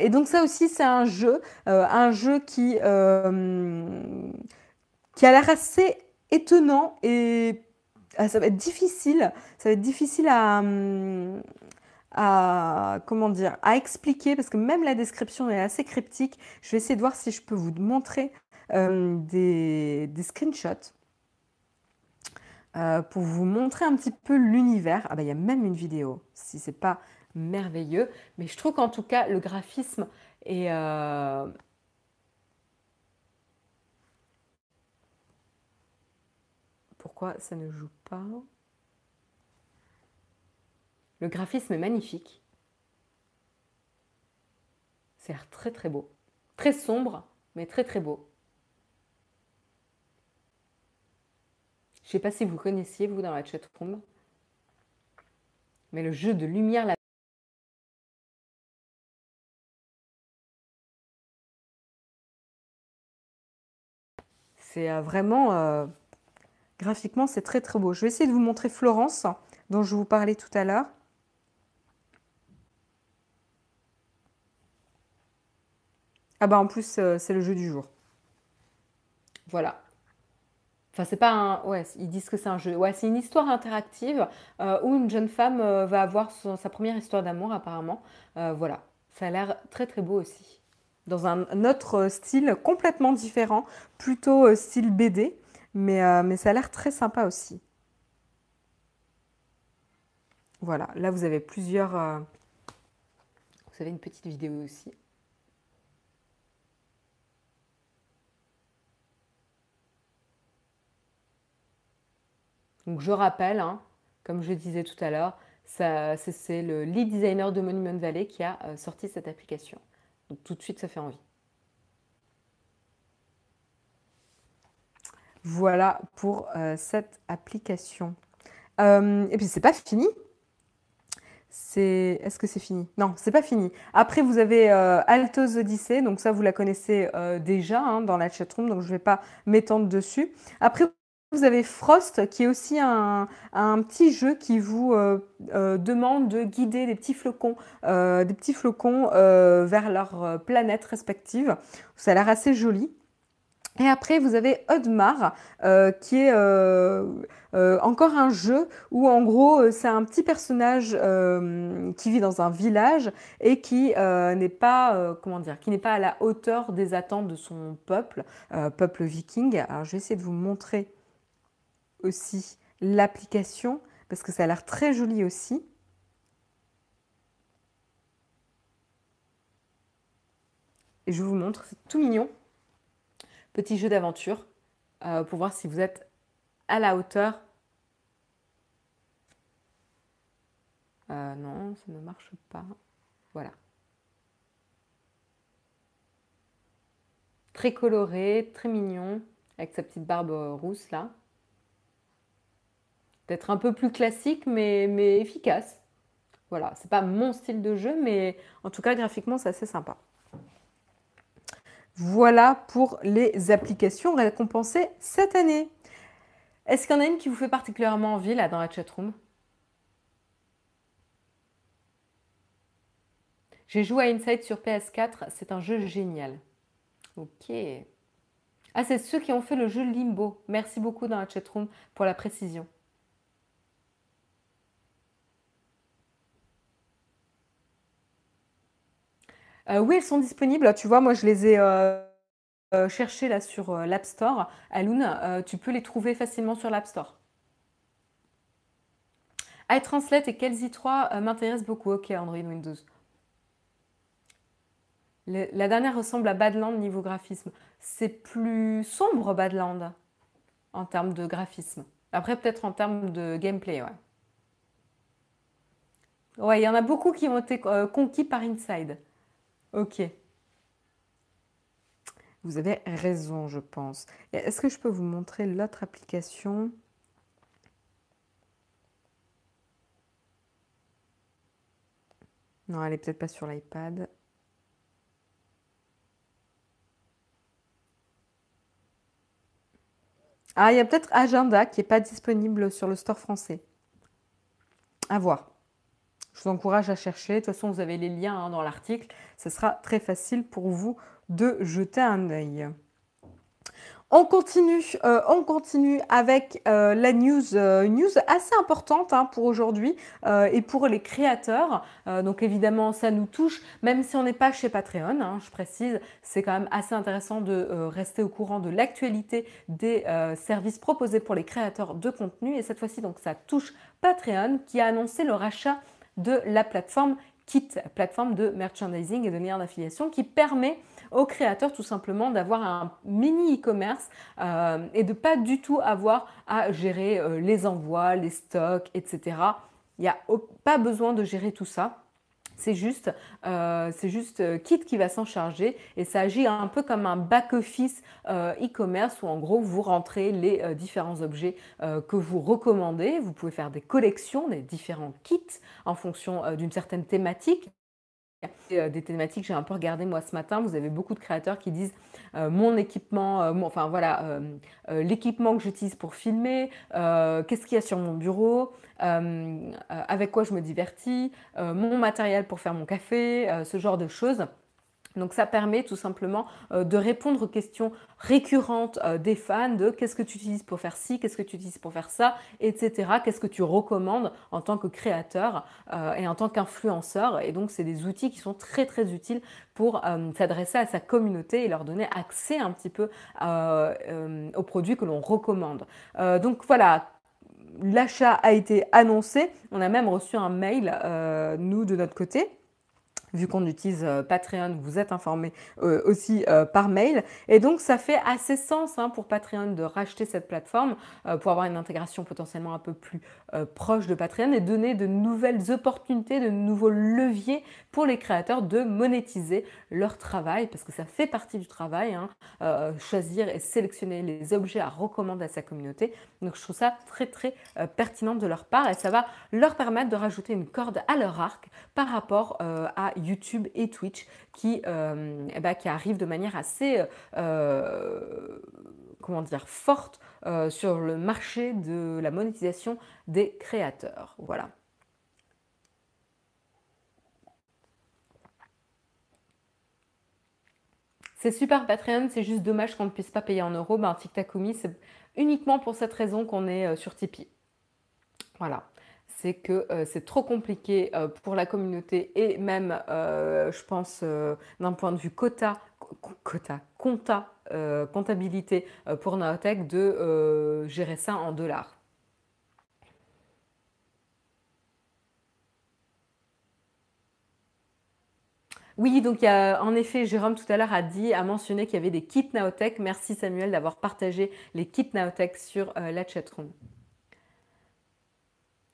Speaker 1: et donc, ça aussi, c'est un jeu, un jeu qui, qui a l'air assez étonnant et ça va être difficile. Ça va être difficile à, hum, comment dire à expliquer parce que même la description est assez cryptique. Je vais essayer de voir si je peux vous montrer euh, des, screenshots euh, pour vous montrer un petit peu l'univers. Ah bah il y a même une vidéo si c'est pas merveilleux, mais je trouve qu'en tout cas le graphisme est euh, Pourquoi ça ne joue pas? Le graphisme est magnifique. C'est très très beau. Très sombre, mais très très beau. Je ne sais pas si vous connaissiez, vous, dans la chatroom, mais le jeu de lumière là. C'est euh, vraiment... Euh, graphiquement, c'est très très beau. Je vais essayer de vous montrer Florence, dont je vous parlais tout à l'heure. Ah bah en plus, euh, c'est le jeu du jour. Voilà. Enfin, c'est pas un. Ouais, ils disent que c'est un jeu. Ouais, c'est une histoire interactive euh, où une jeune femme euh, va avoir sa première histoire d'amour, apparemment. voilà. Ça a l'air très très beau aussi. Dans un, autre style complètement différent, plutôt style BD, mais, mais ça a l'air très sympa aussi. Voilà, là vous avez plusieurs. vous avez une petite vidéo aussi. Donc je rappelle, hein, comme je disais tout à l'heure, c'est le lead designer de Monument Valley qui a euh, sorti cette application. Donc tout de suite, ça fait envie. Voilà pour euh, cette application. Euh, et puis c'est pas fini. Est-ce que c'est fini? Non, c'est pas fini. Après vous avez Altos Odyssey, donc ça vous la connaissez déjà hein, dans la chatroom, donc je ne vais pas m'étendre dessus. Après vous avez Frost, qui est aussi un, petit jeu qui vous euh, euh, demande de guider des petits flocons, euh, vers leur planète respective. Ça a l'air assez joli. Et après, vous avez Odmar, qui est encore un jeu où, en gros, c'est un petit personnage qui vit dans un village et qui n'est pas, comment dire, qui n'est pas à la hauteur des attentes de son peuple, peuple viking. Alors, je vais essayer de vous montrer aussi l'application parce que ça a l'air très joli aussi. Et je vous montre, c'est tout mignon. Petit jeu d'aventure euh, pour voir si vous êtes à la hauteur. Euh, non, ça ne marche pas. Voilà. Très coloré, très mignon, avec sa petite barbe rousse là. Peut-être un peu plus classique, mais, mais efficace. Voilà, c'est pas mon style de jeu, mais en tout cas, graphiquement, c'est assez sympa. Voilà pour les applications récompensées cette année. Est-ce qu'il y en a une qui vous fait particulièrement envie là dans la chatroom? J'ai joué à Inside sur PS4, c'est un jeu génial. Ok. Ah, c'est ceux qui ont fait le jeu Limbo. Merci beaucoup dans la chatroom pour la précision. Euh, oui, elles sont disponibles. Tu vois, moi, je les ai euh, euh, cherchées là sur l'App Store. Alun, tu peux les trouver facilement sur l'App Store. iTranslate et Kelsey 3 m'intéressent beaucoup. Ok, Android Windows. la dernière ressemble à Badland niveau graphisme. C'est plus sombre Badland en termes de graphisme. Après, peut-être en termes de gameplay, ouais. Ouais, il y en a beaucoup qui ont été conquis par Inside. Ok. Vous avez raison, je pense. Est-ce que je peux vous montrer l'autre application? Non, elle est peut-être pas sur l'iPad. Ah, il y a peut-être Agenda qui n'est pas disponible sur le store français. À voir. Je vous encourage à chercher. De toute façon, vous avez les liens hein, dans l'article. Ce sera très facile pour vous de jeter un œil. On continue, euh, on continue avec euh, la news, euh, news assez importante hein, pour aujourd'hui et pour les créateurs. donc évidemment, ça nous touche, même si on n'est pas chez Patreon. Hein, je précise, c'est quand même assez intéressant de rester au courant de l'actualité des services proposés pour les créateurs de contenu. Et cette fois-ci, donc ça touche Patreon qui a annoncé le rachat de la plateforme Kit, plateforme de merchandising et de lien d'affiliation qui permet aux créateurs tout simplement d'avoir un mini e-commerce euh, et de pas du tout avoir à gérer euh, les envois, les stocks, etc. Il n'y a pas besoin de gérer tout ça. C'est juste, euh, euh, Kit qui va s'en charger et ça agit un peu comme un back-office euh, e-commerce où en gros vous rentrez les différents objets que vous recommandez. Vous pouvez faire des collections des différents kits en fonction d'une certaine thématique. Des thématiques, j'ai un peu regardé moi ce matin, vous avez beaucoup de créateurs qui disent mon équipement, enfin voilà, l'équipement que j'utilise pour filmer, qu'est-ce qu'il y a sur mon bureau, avec quoi je me divertis, mon matériel pour faire mon café, ce genre de choses. Donc ça permet tout simplement euh, de répondre aux questions récurrentes euh, des fans de qu'est-ce que tu utilises pour faire ci, qu'est-ce que tu utilises pour faire ça, etc. Qu'est-ce que tu recommandes en tant que créateur euh, et en tant qu'influenceur. Et donc c'est des outils qui sont très très utiles pour s'adresser à sa communauté et leur donner accès un petit peu aux produits que l'on recommande. donc voilà, l'achat a été annoncé. On a même reçu un mail, nous, de notre côté vu qu'on utilise euh, Patreon, vous êtes informé euh, aussi euh, par mail. Et donc, ça fait assez sens hein, pour Patreon de racheter cette plateforme pour avoir une intégration potentiellement un peu plus proche de Patreon et donner de nouvelles opportunités, de nouveaux leviers pour les créateurs de monétiser leur travail, parce que ça fait partie du travail, hein, choisir et sélectionner les objets à recommander à sa communauté. Donc, je trouve ça très, très pertinent de leur part et ça va leur permettre de rajouter une corde à leur arc par rapport à YouTube et Twitch qui, euh, eh ben, qui arrivent de manière assez, euh, comment dire, forte sur le marché de la monétisation des créateurs. Voilà. C'est super Patreon, c'est juste dommage qu'on ne puisse pas payer en euros. Ben, TikTokumi, c'est uniquement pour cette raison qu'on est euh, sur Tipeee. Voilà. C'est que euh, c'est trop compliqué euh, pour la communauté et même, je pense, d'un point de vue quota, quota, compta, comptabilité pour Naotech de gérer ça en dollars. Oui, donc en effet, Jérôme tout à l'heure a dit, a mentionné qu'il y avait des kits Naotech. Merci Samuel d'avoir partagé les kits Naotech sur euh, la chatroom.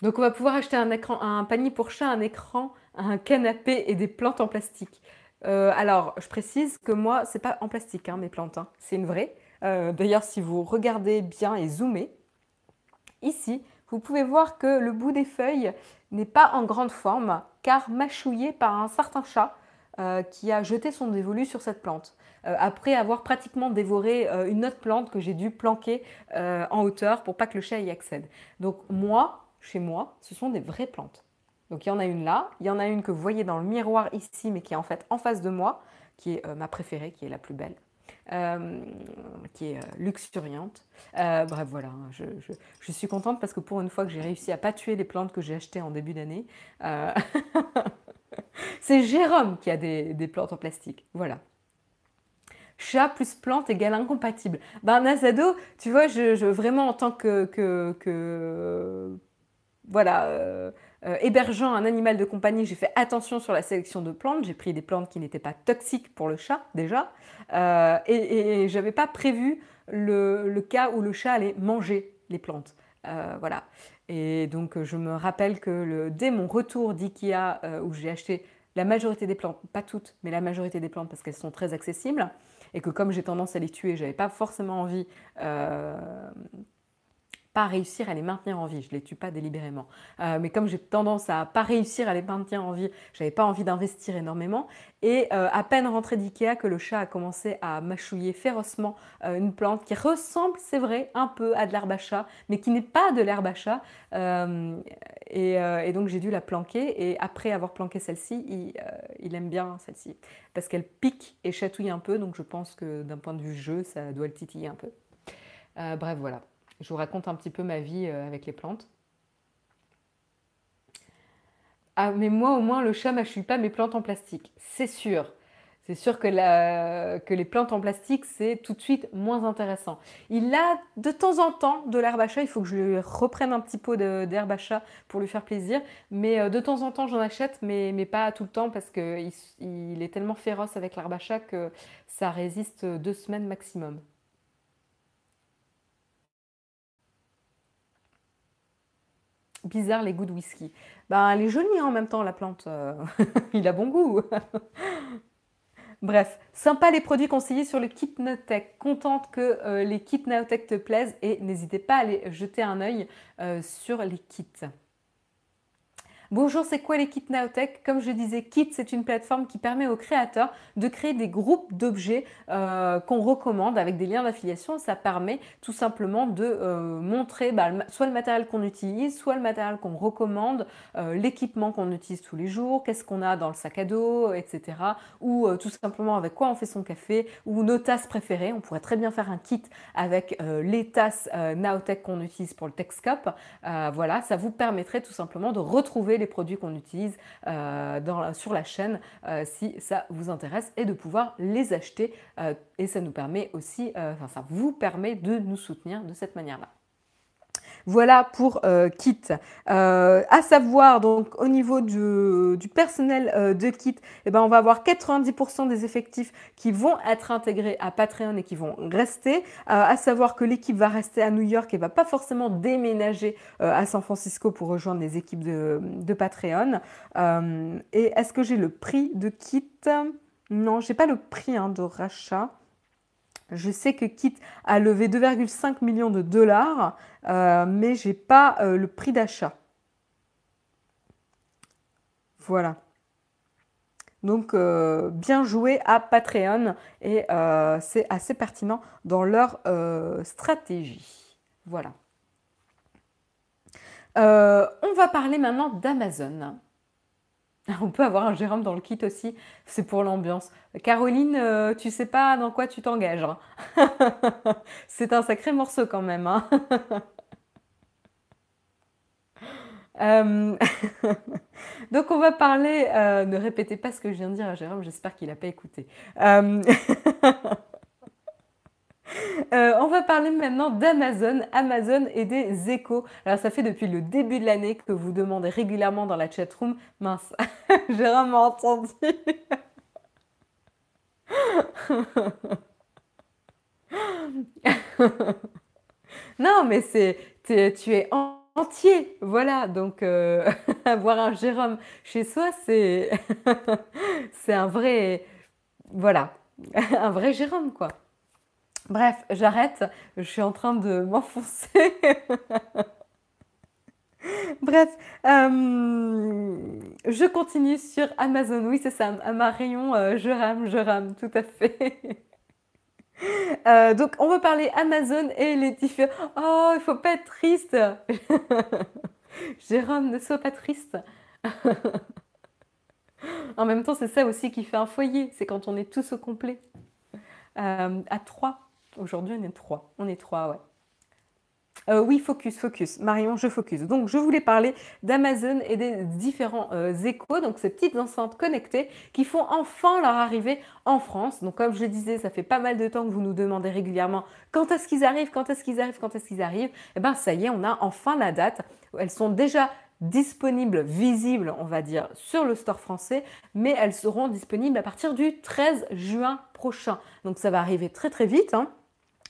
Speaker 1: Donc on va pouvoir acheter un, panier pour chat, un écran, un canapé et des plantes en plastique. Euh, alors, je précise que moi, c'est pas en plastique hein, mes plantes, hein. c'est une vraie. Euh, d'ailleurs, si vous regardez bien et zoomez, ici, vous pouvez voir que le bout des feuilles n'est pas en grande forme, car mâchouillé par un certain chat euh, qui a jeté son dévolu sur cette plante, après avoir pratiquement dévoré une autre plante que j'ai dû planquer en hauteur pour pas que le chat y accède. Donc moi, chez moi, ce sont des vraies plantes. Donc il y en a une là, il y en a une que vous voyez dans le miroir ici, mais qui est en fait en face de moi, qui est ma préférée, qui est la plus belle. qui est luxuriante. bref, voilà, hein, je, suis contente parce que pour une fois que j'ai réussi à pas tuer les plantes que j'ai achetées en début d'année, C'est Jérôme qui a des, plantes en plastique. Voilà. Chat plus plante égale incompatible. Ben, Nazado, tu vois, je, vraiment en tant que, voilà, euh, euh, hébergeant un animal de compagnie, j'ai fait attention sur la sélection de plantes. J'ai pris des plantes qui n'étaient pas toxiques pour le chat déjà. Euh, et, je n'avais pas prévu le, cas où le chat allait manger les plantes. voilà. Et donc, je me rappelle que dès mon retour d'IKEA, où j'ai acheté la majorité des plantes, pas toutes, mais la majorité des plantes parce qu'elles sont très accessibles, et que comme j'ai tendance à les tuer, j'avais pas forcément envie pas réussir à les maintenir en vie. Je ne les tue pas délibérément. Euh, mais comme j'ai tendance à pas réussir à les maintenir en vie, j'avais pas envie d'investir énormément. Et euh, à peine rentré d'Ikea que le chat a commencé à mâchouiller férocement euh, une plante qui ressemble, c'est vrai, un peu à de l'herbe à chat, mais qui n'est pas de l'herbe à chat. Et, donc j'ai dû la planquer. Et après avoir planqué celle-ci, il, il, aime bien celle-ci. Parce qu'elle pique et chatouille un peu. Donc je pense que d'un point de vue jeu, ça doit le titiller un peu. bref, voilà. Je vous raconte un petit peu ma vie euh, avec les plantes. Ah, mais moi, au moins, le chat mâchouille pas mes plantes en plastique. C'est sûr. C'est sûr que, les plantes en plastique, c'est tout de suite moins intéressant. Il a de temps en temps de l'herbe à chat. Il faut que je lui reprenne un petit pot d'herbe à chat pour lui faire plaisir. Mais euh, de temps en temps, j'en achète, mais, pas tout le temps parce qu'il il est tellement féroce avec l'herbe à chat que ça résiste deux semaines maximum. Bizarre les goûts de whisky. Ben, elle est jolie hein, en même temps, la plante. Euh, il a bon goût. Bref, sympa les produits conseillés sur le kit Naotech. Contente que euh, les kits Naotech te plaisent et n'hésitez pas à aller jeter un œil euh, sur les kits. Bonjour, c'est quoi les kits Naotech? Comme je disais, Kit, c'est une plateforme qui permet aux créateurs de créer des groupes d'objets euh, qu'on recommande avec des liens d'affiliation. Ça permet tout simplement de euh, montrer bah, soit le matériel qu'on utilise, soit le matériel qu'on recommande, euh, l'équipement qu'on utilise tous les jours, qu'est-ce qu'on a dans le sac à dos, etc. Ou tout simplement avec quoi on fait son café, ou nos tasses préférées. On pourrait très bien faire un kit avec les tasses Naotech qu'on utilise pour le Techscope. voilà, ça vous permettrait tout simplement de retrouver les produits qu'on utilise euh, sur la chaîne euh, si ça vous intéresse et de pouvoir les acheter. Euh, et ça nous permet aussi, enfin ça vous permet de nous soutenir de cette manière-là. Voilà pour euh, Kit. Euh, à savoir, donc au niveau du, personnel euh, de Kit, eh ben, on va avoir 90% des effectifs qui vont être intégrés à Patreon et qui vont rester. à savoir que l'équipe va rester à New York et va pas forcément déménager à San Francisco pour rejoindre les équipes de, Patreon. et est-ce que j'ai le prix de Kit? Non, j'ai pas le prix hein, de rachat. Je sais que Kit a levé 2,5 millions de dollars, euh, mais je n'ai pas euh, le prix d'achat. Voilà. Donc, bien joué à Patreon et c'est assez pertinent dans leur stratégie. Voilà. on va parler maintenant d'Amazon. On peut avoir un Jérôme dans le kit aussi, c'est pour l'ambiance. Caroline, euh, tu sais pas dans quoi tu t'engages. Hein. c'est un sacré morceau quand même. Hein. Euh, donc on va parler, euh, ne répétez pas ce que je viens de dire à Jérôme, j'espère qu'il n'a pas écouté. Euh, on va parler maintenant d'Amazon, Amazon et des échos. Alors ça fait depuis le début de l'année que vous demandez régulièrement dans la chatroom. Mince, Jérôme m'a entendu. non, mais c'est tu es entier, voilà. Donc euh, avoir un Jérôme chez soi, c'est c'est un vrai voilà, un vrai Jérôme quoi. Bref, j'arrête. Je suis en train de m'enfoncer. Bref, euh, je continue sur Amazon. Oui, c'est ça, à ma rayon, euh, je rame, je rame, tout à fait. Euh, donc, on va parler Amazon et les différents. Oh, il faut pas être triste. Jérôme, ne sois pas triste. en même temps, c'est ça aussi qui fait un foyer. C'est quand on est tous au complet. à trois. Aujourd'hui, on est trois. On est trois, ouais. Euh, oui, focus, focus. Marion, je focus. Donc, je voulais parler d'Amazon et des différents euh, échos, donc ces petites enceintes connectées qui font enfin leur arrivée en France. Donc, comme je le disais, ça fait pas mal de temps que vous nous demandez régulièrement quand est-ce qu'ils arrivent, quand est-ce qu'ils arrivent, quand est-ce qu'ils arrivent. Eh bien, ça y est, on a enfin la date. Elles sont déjà disponibles, visibles, on va dire, sur le store français, mais elles seront disponibles à partir du 13 juin prochain. Donc, ça va arriver très très vite. Hein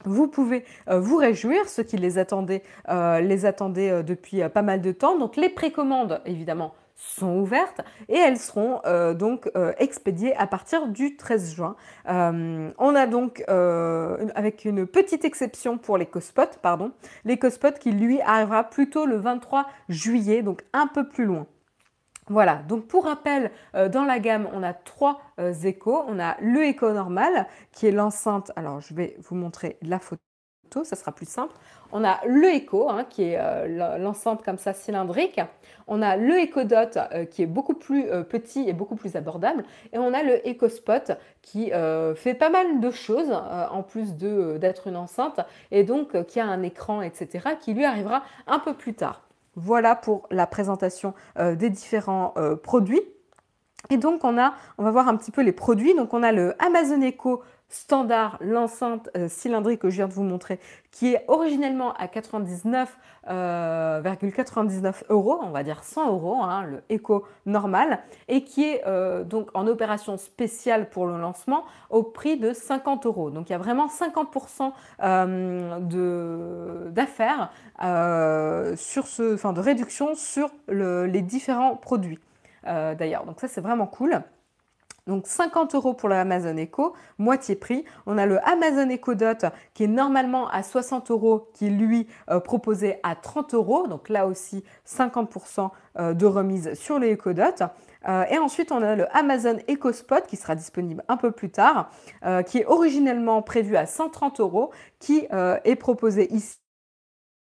Speaker 1: vous pouvez euh, vous réjouir, ceux qui les attendaient, euh, les attendaient euh, depuis pas mal de temps. Donc les précommandes, évidemment, sont ouvertes et elles seront donc expédiées à partir du 13 juin. on a donc, avec une petite exception pour l'éco-spot, pardon, l'éco-spot qui lui arrivera plutôt le 23 juillet, donc un peu plus loin. Voilà, donc pour rappel, euh, dans la gamme, on a trois euh, échos. On a le écho normal, qui est l'enceinte. Alors, je vais vous montrer la photo, ça sera plus simple. On a le écho, hein, qui est euh, l'enceinte comme ça cylindrique. On a le Echo Dot, qui est beaucoup plus petit et beaucoup plus abordable. Et on a le Echo Spot, qui fait pas mal de choses, en plus d'être une enceinte, et donc qui a un écran, etc., qui lui arrivera un peu plus tard. Voilà pour la présentation euh, des différents euh, produits. Et donc on a, on va voir un petit peu les produits. Donc on a le Amazon Echo standard, l'enceinte euh, cylindrique que je viens de vous montrer, qui est originellement à 99,99 euros, on va dire 100 euros, hein, le Echo normal, et qui est donc en opération spéciale pour le lancement au prix de 50 euros. Donc il y a vraiment 50% d'affaires euh, sur ce, enfin, de réduction sur les différents produits. Euh, d'ailleurs, donc ça c'est vraiment cool. Donc 50 euros pour l'Amazon Echo, moitié prix. On a le Amazon Echo Dot qui est normalement à 60 euros, qui lui euh, proposé à 30 euros. Donc là aussi 50% de remise sur les Echo Dot. et ensuite, on a le Amazon Echo Spot qui sera disponible un peu plus tard, qui est originellement prévu à 130 euros, qui est proposé ici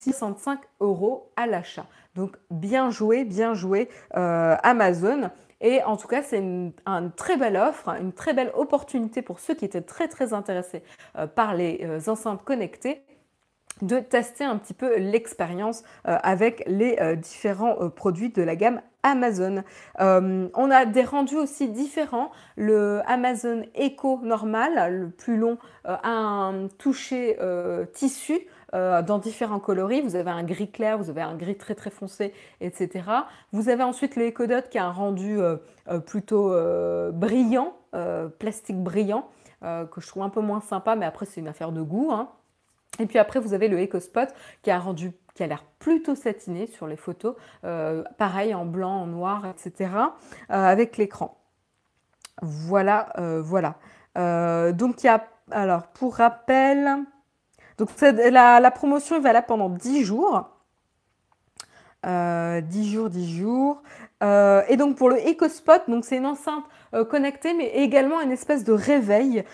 Speaker 1: 65 euros à l'achat. Donc bien joué, bien joué euh, Amazon. Et en tout cas, c'est une, très belle offre, une très belle opportunité pour ceux qui étaient très très intéressés euh, par les euh, enceintes connectées de tester un petit peu l'expérience avec les différents produits de la gamme Amazon. on a des rendus aussi différents. Le Amazon Echo normal, le plus long, a un toucher tissu euh, dans différents coloris. Vous avez un gris clair, vous avez un gris très très foncé, etc. Vous avez ensuite le Ecodot qui a un rendu euh, euh, plutôt brillant, plastique brillant, que je trouve un peu moins sympa, mais après c'est une affaire de goût. Hein. Et puis après, vous avez le EcoSpot qui a un rendu qui a l'air plutôt satiné sur les photos, pareil en blanc, en noir, etc. avec l'écran. Voilà, voilà. donc il y a, alors pour rappel, donc la, promotion est valable pendant 10 jours. 10 jours, 10 jours. et donc pour le EcoSpot, c'est une enceinte connectée, mais également une espèce de réveil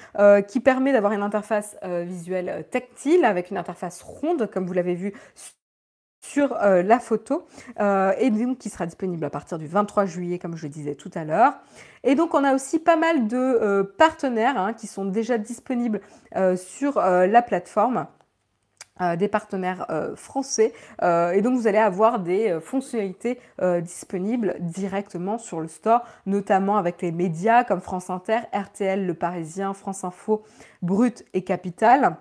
Speaker 1: qui permet d'avoir une interface visuelle tactile avec une interface ronde, comme vous l'avez vu sur la photo et donc qui sera disponible à partir du 23 juillet comme je le disais tout à l'heure. Et donc on a aussi pas mal de partenaires hein, qui sont déjà disponibles sur la plateforme. Des partenaires français et donc vous allez avoir des fonctionnalités disponibles directement sur le store, notamment avec les médias comme France Inter, RTL, Le Parisien, France Info, Brut et Capital.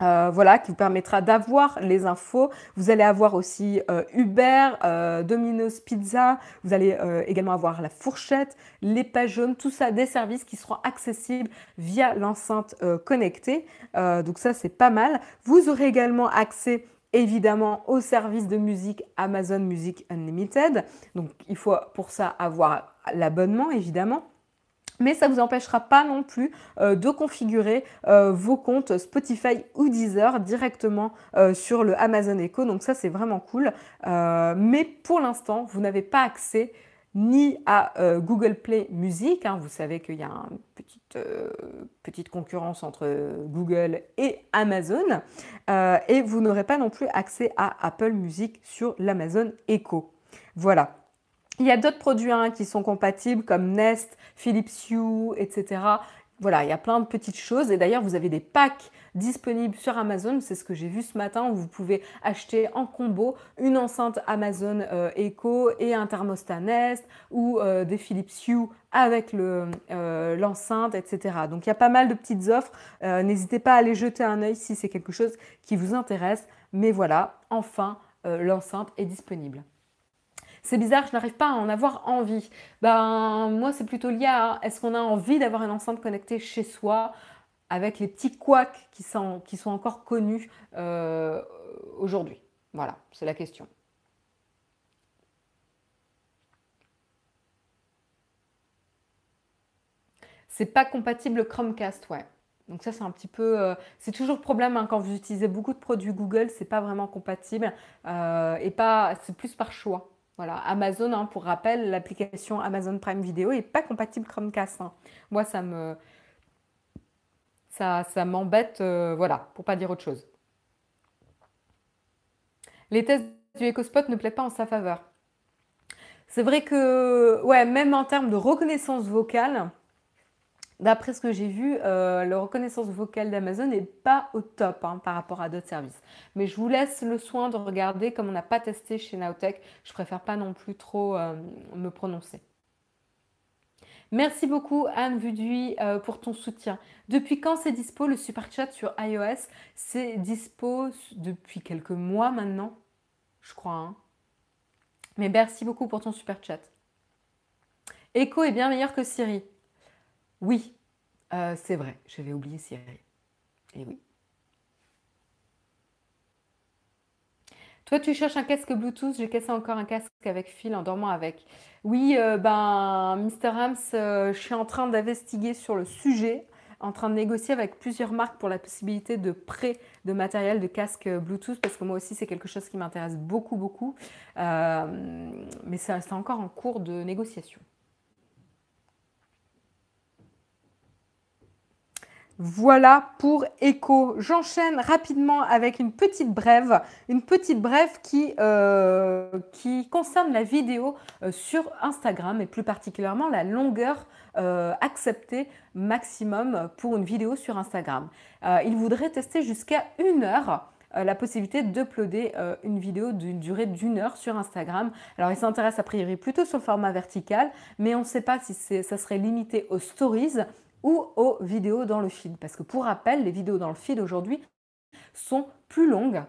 Speaker 1: Euh, voilà, qui vous permettra d'avoir les infos. Vous allez avoir aussi euh, Uber, euh, Domino's Pizza, vous allez également avoir la fourchette, les pages jaunes, tout ça, des services qui seront accessibles via l'enceinte connectée. donc ça, c'est pas mal. Vous aurez également accès évidemment au service de musique Amazon Music Unlimited. Donc il faut pour ça avoir l'abonnement, évidemment mais ça ne vous empêchera pas non plus euh, de configurer euh, vos comptes Spotify ou Deezer directement euh, sur le Amazon Echo. Donc ça, c'est vraiment cool. mais pour l'instant, vous n'avez pas accès ni à Google Play Music. Hein. Vous savez qu'il y a une petite, petite, concurrence entre Google et Amazon. et vous n'aurez pas non plus accès à Apple Music sur l'Amazon Echo. Voilà. Il y a d'autres produits hein, qui sont compatibles comme Nest, Philips Hue, etc. Voilà, il y a plein de petites choses. Et d'ailleurs, vous avez des packs disponibles sur Amazon. C'est ce que j'ai vu ce matin où vous pouvez acheter en combo une enceinte Amazon euh, Echo et un thermostat Nest ou euh, des Philips Hue avec euh, l'enceinte, etc. Donc il y a pas mal de petites offres. N'hésitez pas à aller jeter un œil si c'est quelque chose qui vous intéresse. Mais voilà, enfin, l'enceinte est disponible. C'est bizarre, je n'arrive pas à en avoir envie. Ben, moi, c'est plutôt lié à est-ce qu'on a envie d'avoir une enceinte connectée chez soi avec les petits couacs qui sont, encore connus euh, aujourd'hui? Voilà, c'est la question. C'est pas compatible Chromecast, ouais. Donc ça, c'est un petit peu, euh, c'est toujours le problème hein, quand vous utilisez beaucoup de produits Google, c'est pas vraiment compatible euh, et pas, c'est plus par choix. Voilà, Amazon, hein, pour rappel, l'application Amazon Prime Video n'est pas compatible Chromecast. Hein. Moi, ça me, ça, ça m'embête, euh, voilà, pour pas dire autre chose. Les tests du EcoSpot ne plaident pas en sa faveur. C'est vrai que, ouais, même en termes de reconnaissance vocale, D'après ce que j'ai vu, euh, la reconnaissance vocale d'Amazon n'est pas au top hein, par rapport à d'autres services. Mais je vous laisse le soin de regarder comme on n'a pas testé chez Nowtech. Je préfère pas non plus trop euh, me prononcer. Merci beaucoup Anne Vuduy euh, pour ton soutien. Depuis quand c'est dispo le super chat sur iOS? C'est dispo depuis quelques mois maintenant, je crois. Hein. Mais merci beaucoup pour ton super chat. Echo est bien meilleur que Siri. Oui, euh, c'est vrai, j'avais oublié Siri. Et oui. Toi, tu cherches un casque Bluetooth, j'ai cassé encore un casque avec fil en dormant avec. Oui, euh, ben, Mr. Hams, euh, je suis en train d'investiguer sur le sujet, en train de négocier avec plusieurs marques pour la possibilité de prêt de matériel de casque Bluetooth, parce que moi aussi, c'est quelque chose qui m'intéresse beaucoup, beaucoup. mais c'est encore en cours de négociation. Voilà pour Echo. J'enchaîne rapidement avec une petite brève, une petite brève qui, euh, concerne la vidéo euh, sur Instagram et plus particulièrement la longueur euh, acceptée maximum pour une vidéo sur Instagram. il voudrait tester jusqu'à une heure la possibilité d'uploader une vidéo d'une durée d'une heure sur Instagram. Alors il s'intéresse a priori plutôt sur le format vertical, mais on ne sait pas si ça serait limité aux stories ou aux vidéos dans le feed. Parce que pour rappel, les vidéos dans le feed aujourd'hui sont plus longues,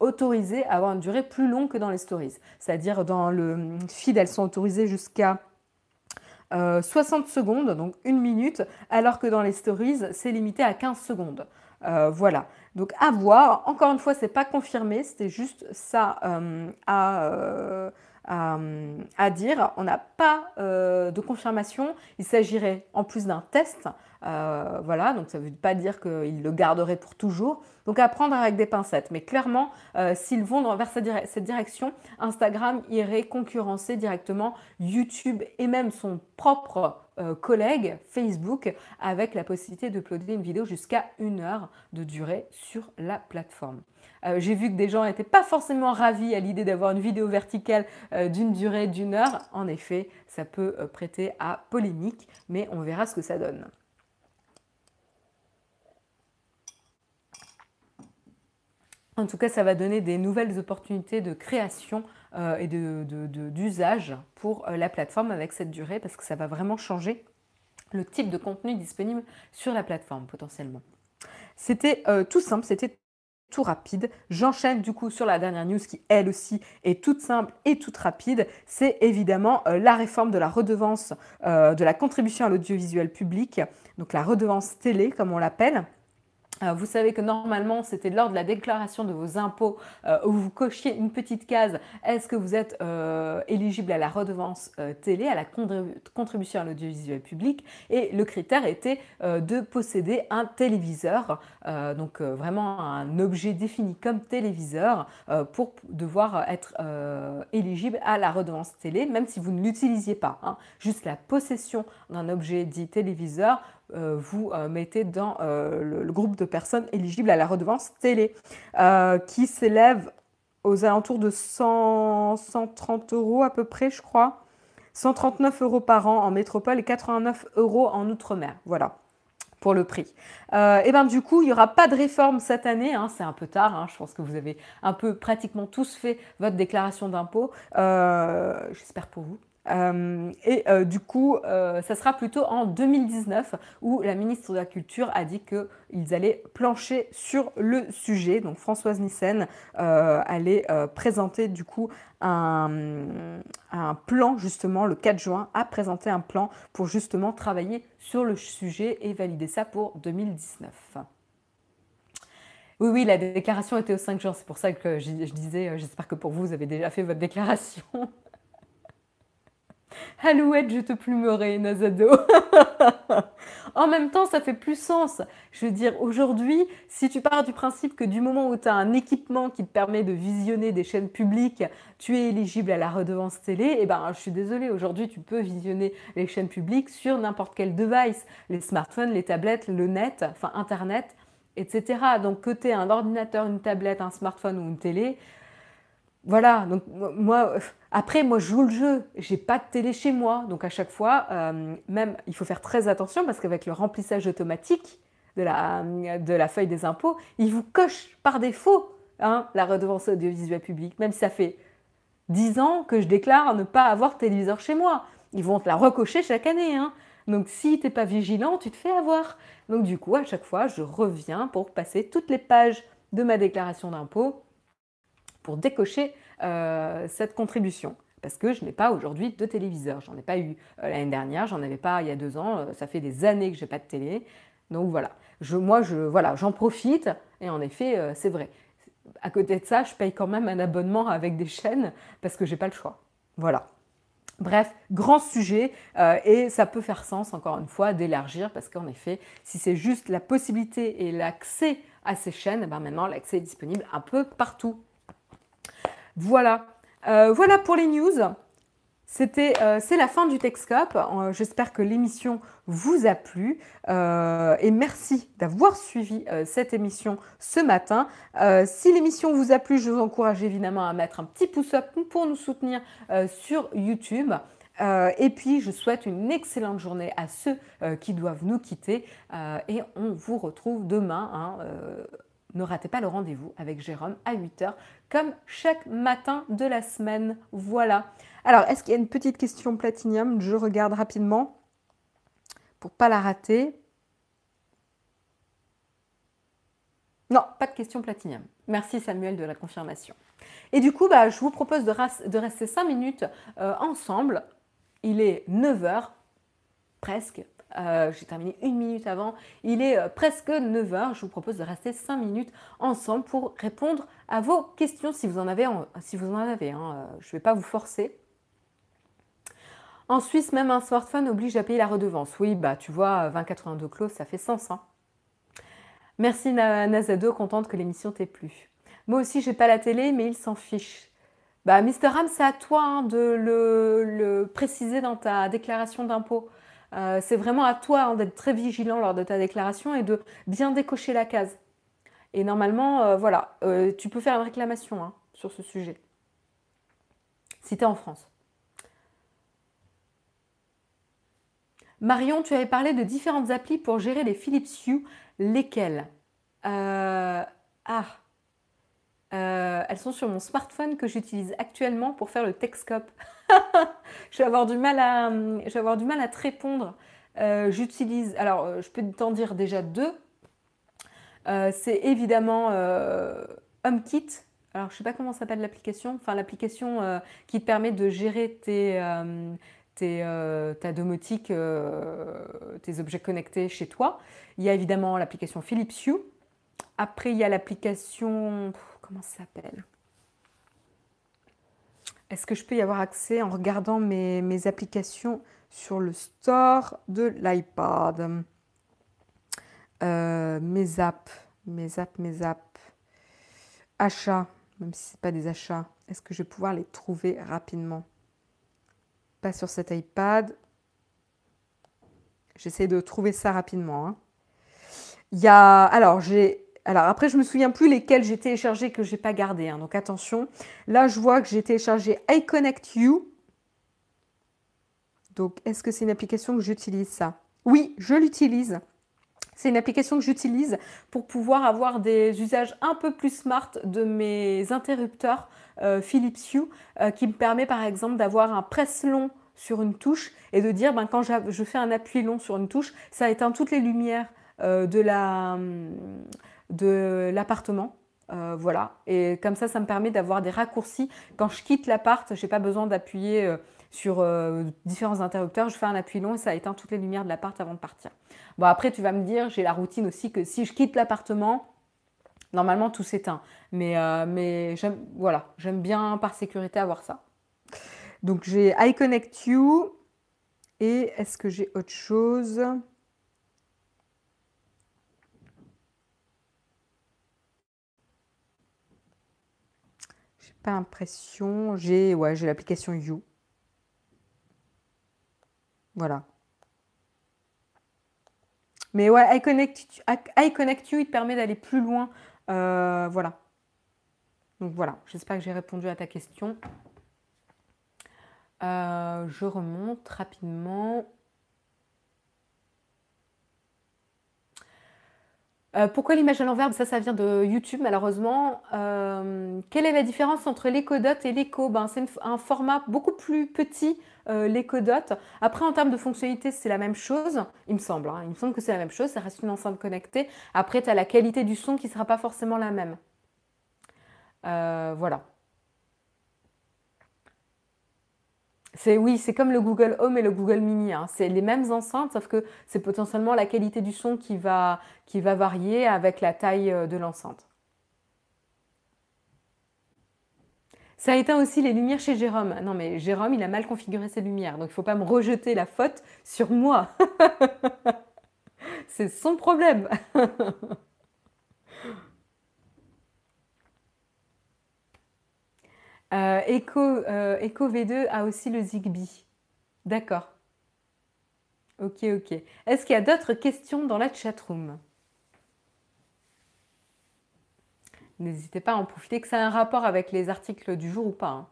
Speaker 1: autorisées à avoir une durée plus longue que dans les stories. C'est-à-dire dans le feed, elles sont autorisées jusqu'à 60 euh, secondes, donc une minute, alors que dans les stories, c'est limité à 15 secondes. Euh, voilà. Donc à voir. Encore une fois, c'est pas confirmé, c'était juste ça euh, à, à, dire. On n'a pas de confirmation. Il s'agirait en plus d'un test. Voilà, donc ça ne veut pas dire qu'il le garderait pour toujours. Donc à prendre avec des pincettes. Mais clairement, s'ils vont vers cette direction, Instagram irait concurrencer directement YouTube et même son propre euh, collègues Facebook avec la possibilité d'uploader une vidéo jusqu'à une heure de durée sur la plateforme. Euh, j'ai vu que des gens n'étaient pas forcément ravis à l'idée d'avoir une vidéo verticale euh, d'une durée d'une heure. En effet, ça peut prêter à polémique, mais on verra ce que ça donne. En tout cas, ça va donner des nouvelles opportunités de création euh, et d'usage pour euh, la plateforme avec cette durée parce que ça va vraiment changer le type de contenu disponible sur la plateforme potentiellement. C'était euh, tout simple, c'était tout rapide. J'enchaîne du coup sur la dernière news qui elle aussi est toute simple et toute rapide. C'est évidemment la réforme de la redevance de la contribution à l'audiovisuel public, donc la redevance télé comme on l'appelle. Euh, vous savez que normalement, c'était lors de la déclaration de vos impôts euh, où vous cochiez une petite case est-ce que vous êtes euh, éligible à la redevance télé, à la contribution à l'audiovisuel public Et le critère était de posséder un téléviseur, donc vraiment un objet défini comme téléviseur pour devoir être éligible à la redevance télé, même si vous ne l'utilisiez pas. Hein. Juste la possession d'un objet dit téléviseur vous euh, mettez dans euh, le, groupe de personnes éligibles à la redevance télé, qui s'élève aux alentours de 130 euros à peu près, je crois. 139 euros par an en métropole et 89 euros en outre-mer. Voilà pour le prix. et ben du coup, il n'y aura pas de réforme cette année, hein, c'est un peu tard, hein. je pense que vous avez un peu pratiquement tous fait votre déclaration d'impôt, j'espère pour vous. Euh, et euh, du coup, euh, ça sera plutôt en 2019 où la ministre de la Culture a dit qu'ils allaient plancher sur le sujet. Donc Françoise Nissen allait présenter du coup un, plan justement le 4 juin, a présenté un plan pour justement travailler sur le sujet et valider ça pour 2019. Oui, oui, la déclaration était au 5 jours, c'est pour ça que je disais, j'espère que pour vous, vous avez déjà fait votre déclaration. Alouette, je te plumerai, Nazado. en même temps, ça fait plus sens. Je veux dire, aujourd'hui, si tu pars du principe que du moment où tu as un équipement qui te permet de visionner des chaînes publiques, tu es éligible à la redevance télé, eh ben, je suis désolée, aujourd'hui, tu peux visionner les chaînes publiques sur n'importe quel device, les smartphones, les tablettes, le net, enfin Internet, etc. Donc, que tu un ordinateur, une tablette, un smartphone ou une télé, voilà, donc moi, après, moi, je joue le jeu. J'ai pas de télé chez moi. Donc, à chaque fois, euh, même, il faut faire très attention parce qu'avec le remplissage automatique de la, feuille des impôts, il vous coche par défaut hein, la redevance audiovisuelle publique. Même si ça fait 10 ans que je déclare ne pas avoir de téléviseur chez moi. Ils vont te la recocher chaque année. Hein. Donc, si tu n'es pas vigilant, tu te fais avoir. Donc, du coup, à chaque fois, je reviens pour passer toutes les pages de ma déclaration d'impôt pour décocher euh, cette contribution. Parce que je n'ai pas aujourd'hui de téléviseur. J'en ai pas eu euh, l'année dernière, j'en avais pas il y a deux ans. Euh, ça fait des années que j'ai pas de télé. Donc voilà. Je, moi, je, voilà, j'en profite. Et en effet, c'est vrai. À côté de ça, je paye quand même un abonnement avec des chaînes parce que j'ai pas le choix. Voilà. Bref, grand sujet et ça peut faire sens, encore une fois, d'élargir parce qu'en effet, si c'est juste la possibilité et l'accès à ces chaînes, eh ben maintenant l'accès est disponible un peu partout. Voilà. Euh, voilà pour les news. C'était, euh, c'est la fin du Texcope. Euh, j'espère que l'émission vous a plu et merci d'avoir suivi cette émission ce matin. si l'émission vous a plu, je vous encourage évidemment à mettre un petit pouce up pour nous soutenir sur YouTube. et puis, je souhaite une excellente journée à ceux qui doivent nous quitter et on vous retrouve demain. Hein, ne ratez pas le rendez-vous avec Jérôme à 8h, comme chaque matin de la semaine. Voilà. Alors, est-ce qu'il y a une petite question platinium? Je regarde rapidement pour pas la rater. Non, pas de question platinium. Merci Samuel de la confirmation. Et du coup, bah, je vous propose de, rester 5 minutes euh, ensemble. Il est 9h presque. Euh, j'ai terminé une minute avant. Il est euh, presque 9h. Je vous propose de rester 5 minutes ensemble pour répondre à vos questions si vous en avez. si vous en avez hein. je ne vais pas vous forcer. En Suisse, même un smartphone oblige à payer la redevance. Oui, bah tu vois, 20,82 close, ça fait sens. Hein. Merci Nazado, contente que l'émission t'ait plu. Moi aussi, j'ai pas la télé, mais il s'en fiche. Bah, Mister Ram, c'est à toi hein, de le, préciser dans ta déclaration d'impôt. Euh, c'est vraiment à toi hein, d'être très vigilant lors de ta déclaration et de bien décocher la case. Et normalement, euh, voilà, euh, tu peux faire une réclamation hein, sur ce sujet. Si tu es en France. Marion, tu avais parlé de différentes applis pour gérer les Philips Hue. Lesquelles? Ah euh, elles sont sur mon smartphone que j'utilise actuellement pour faire le Texcope. je, vais avoir du mal à, je vais avoir du mal à te répondre. Euh, j'utilise, alors euh, je peux t'en dire déjà deux. c'est évidemment HomeKit. Alors je ne sais pas comment s'appelle l'application. Enfin l'application qui te permet de gérer tes, tes, ta domotique, tes objets connectés chez toi. Il y a évidemment l'application Philips Hue. Après, il y a l'application comment ça s'appelle Est-ce que je peux y avoir accès en regardant mes, applications sur le store de l'iPad? Euh, Mes apps, mes apps, mes apps. Achats, même si ce n'est pas des achats. Est-ce que je vais pouvoir les trouver rapidement? Pas sur cet iPad. J'essaie de trouver ça rapidement. Hein. Il y a, alors j'ai alors après, je me souviens plus lesquels j'ai téléchargé que j'ai pas gardé. Hein. donc attention. Là, je vois que j'ai téléchargé iConnect You. Donc, est-ce que c'est une application que j'utilise ça? Oui, je l'utilise. C'est une application que j'utilise pour pouvoir avoir des usages un peu plus smart de mes interrupteurs euh, Philips Hue, euh, qui me permet par exemple d'avoir un presse long sur une touche et de dire ben, quand je fais un appui long sur une touche, ça éteint toutes les lumières euh, de la de l'appartement. Euh, voilà. Et comme ça, ça me permet d'avoir des raccourcis. Quand je quitte l'appart, je n'ai pas besoin d'appuyer euh, sur euh, différents interrupteurs. Je fais un appui long et ça éteint toutes les lumières de l'appart avant de partir. Bon, après, tu vas me dire, j'ai la routine aussi que si je quitte l'appartement, normalement tout s'éteint. Mais, mais j'aime voilà, j'aime bien par sécurité avoir ça. Donc j'ai iConnect You. Et est-ce que j'ai autre chose? Pas. J'ai ouais, j'ai l'application You. Voilà. Mais ouais, iConnect, iConnect You, il te permet d'aller plus loin. Euh, voilà. Donc voilà, j'espère que j'ai répondu à ta question. Euh, je remonte rapidement. Euh, pourquoi l'image à l'envers? Ça, ça vient de YouTube, malheureusement. Euh, quelle est la différence entre l'éco-dot et l'éco? Ben, C'est un format beaucoup plus petit, euh. Après, en termes de fonctionnalité, c'est la même chose, il me semble. Hein. Il me semble que c'est la même chose, ça reste une enceinte connectée. Après, tu as la qualité du son qui ne sera pas forcément la même. voilà. C'est oui, c'est comme le Google Home et le Google Mini. Hein. C'est les mêmes enceintes, sauf que c'est potentiellement la qualité du son qui va, varier avec la taille euh, de l'enceinte. Ça éteint aussi les lumières chez Jérôme. Non, mais Jérôme, il a mal configuré ses lumières, donc il ne faut pas me rejeter la faute sur moi. c'est son problème. Euh, Echo, euh, Echo, V2 a aussi le Zigbee. D'accord. Ok, ok. Est-ce qu'il y a d'autres questions dans la chatroom? N'hésitez pas à en profiter, que ça a un rapport avec les articles du jour ou pas. Hein.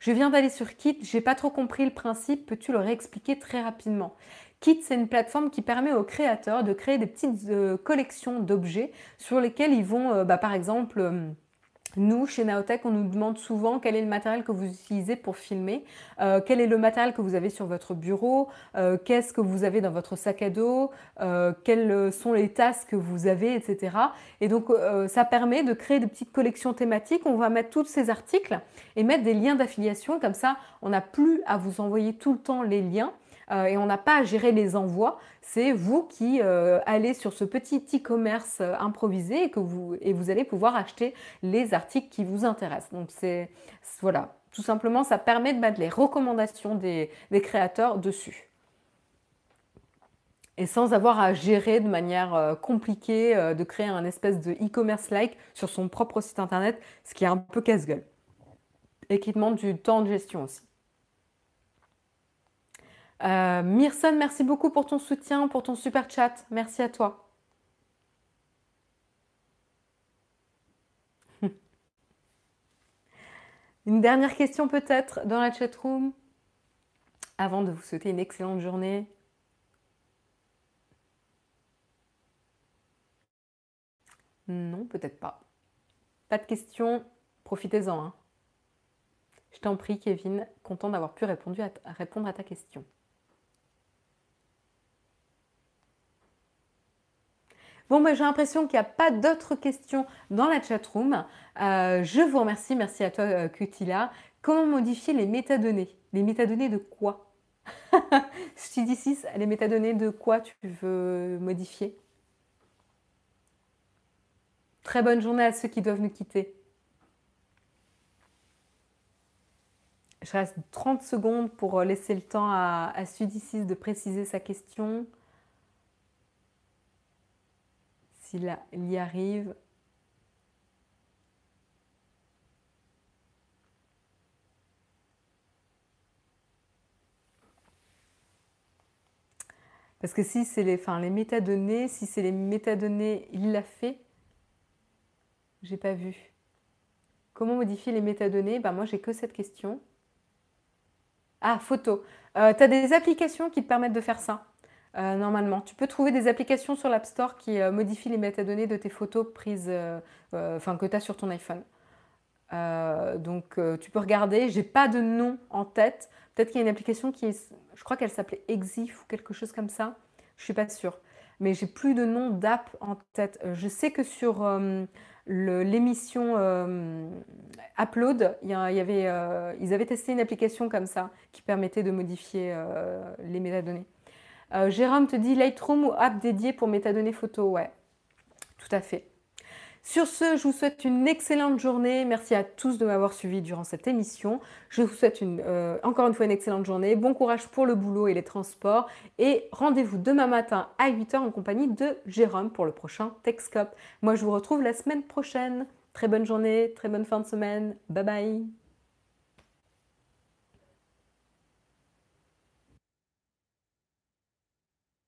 Speaker 1: Je viens d'aller sur Kit, j'ai pas trop compris le principe, peux-tu le réexpliquer très rapidement? Kit, c'est une plateforme qui permet aux créateurs de créer des petites euh, collections d'objets sur lesquels ils vont, bah, par exemple, nous, chez Naotech, on nous demande souvent quel est le matériel que vous utilisez pour filmer, euh, quel est le matériel que vous avez sur votre bureau, euh, qu'est-ce que vous avez dans votre sac à dos, euh, quelles sont les tasses que vous avez, etc. Et donc, ça permet de créer des petites collections thématiques. On va mettre tous ces articles et mettre des liens d'affiliation. Comme ça, on n'a plus à vous envoyer tout le temps les liens. Et on n'a pas à gérer les envois. C'est vous qui allez sur ce petit e-commerce improvisé et, que vous, et vous allez pouvoir acheter les articles qui vous intéressent. Donc c'est voilà, tout simplement, ça permet de mettre les recommandations des créateurs dessus et sans avoir à gérer de manière euh, compliquée, euh, de créer un espèce de e-commerce-like sur son propre site internet, ce qui est un peu casse-gueule. Et qui demande du temps de gestion aussi. Euh, Myrson, merci beaucoup pour ton soutien, pour ton super chat. Merci à toi. Une dernière question peut-être dans la chat room avant de vous souhaiter une excellente journée. Non, peut-être pas. Pas de questions, profitez-en. Hein. Je t'en prie, Kevin, content d'avoir pu répondre à ta question. Bon, ben, j'ai l'impression qu'il n'y a pas d'autres questions dans la chatroom. Euh, je vous remercie. Merci à toi, euh, Kutila. Comment modifier les métadonnées? Les métadonnées de quoi? Je dis 6, les métadonnées de quoi tu veux modifier? Très bonne journée à ceux qui doivent nous quitter. Je reste 30 secondes pour euh, laisser le temps à, à Sudicis de préciser sa question. S'il y arrive. Parce que si c'est les, enfin, les métadonnées, si c'est les métadonnées, il l'a fait, j'ai pas vu. Comment modifier les métadonnées? Bah moi j'ai que cette question. Ah, photo. Euh, tu as des applications qui te permettent de faire ça, euh, normalement. Tu peux trouver des applications sur l'App Store qui euh, modifient les métadonnées de tes photos prises, enfin que tu as sur ton iPhone. donc tu peux regarder. J'ai pas de nom en tête. Peut-être qu'il y a une application qui est, je crois qu'elle s'appelait Exif ou quelque chose comme ça. Je suis pas sûre. Mais j'ai plus de nom d'app en tête. je sais que sur l'émission euh, Upload, il y, avait, euh, ils avaient testé une application comme ça qui permettait de modifier euh, les métadonnées. Jérôme te dit Lightroom ou app dédiée pour métadonnées photo Ouais, tout à fait. Sur ce, je vous souhaite une excellente journée. Merci à tous de m'avoir suivi durant cette émission. Je vous souhaite euh, encore une fois une excellente journée. Bon courage pour le boulot et les transports. Et rendez-vous demain matin à 8h en compagnie de Jérôme pour le prochain Techscope. Moi, je vous retrouve la semaine prochaine. Très bonne journée, très bonne fin de semaine. Bye bye.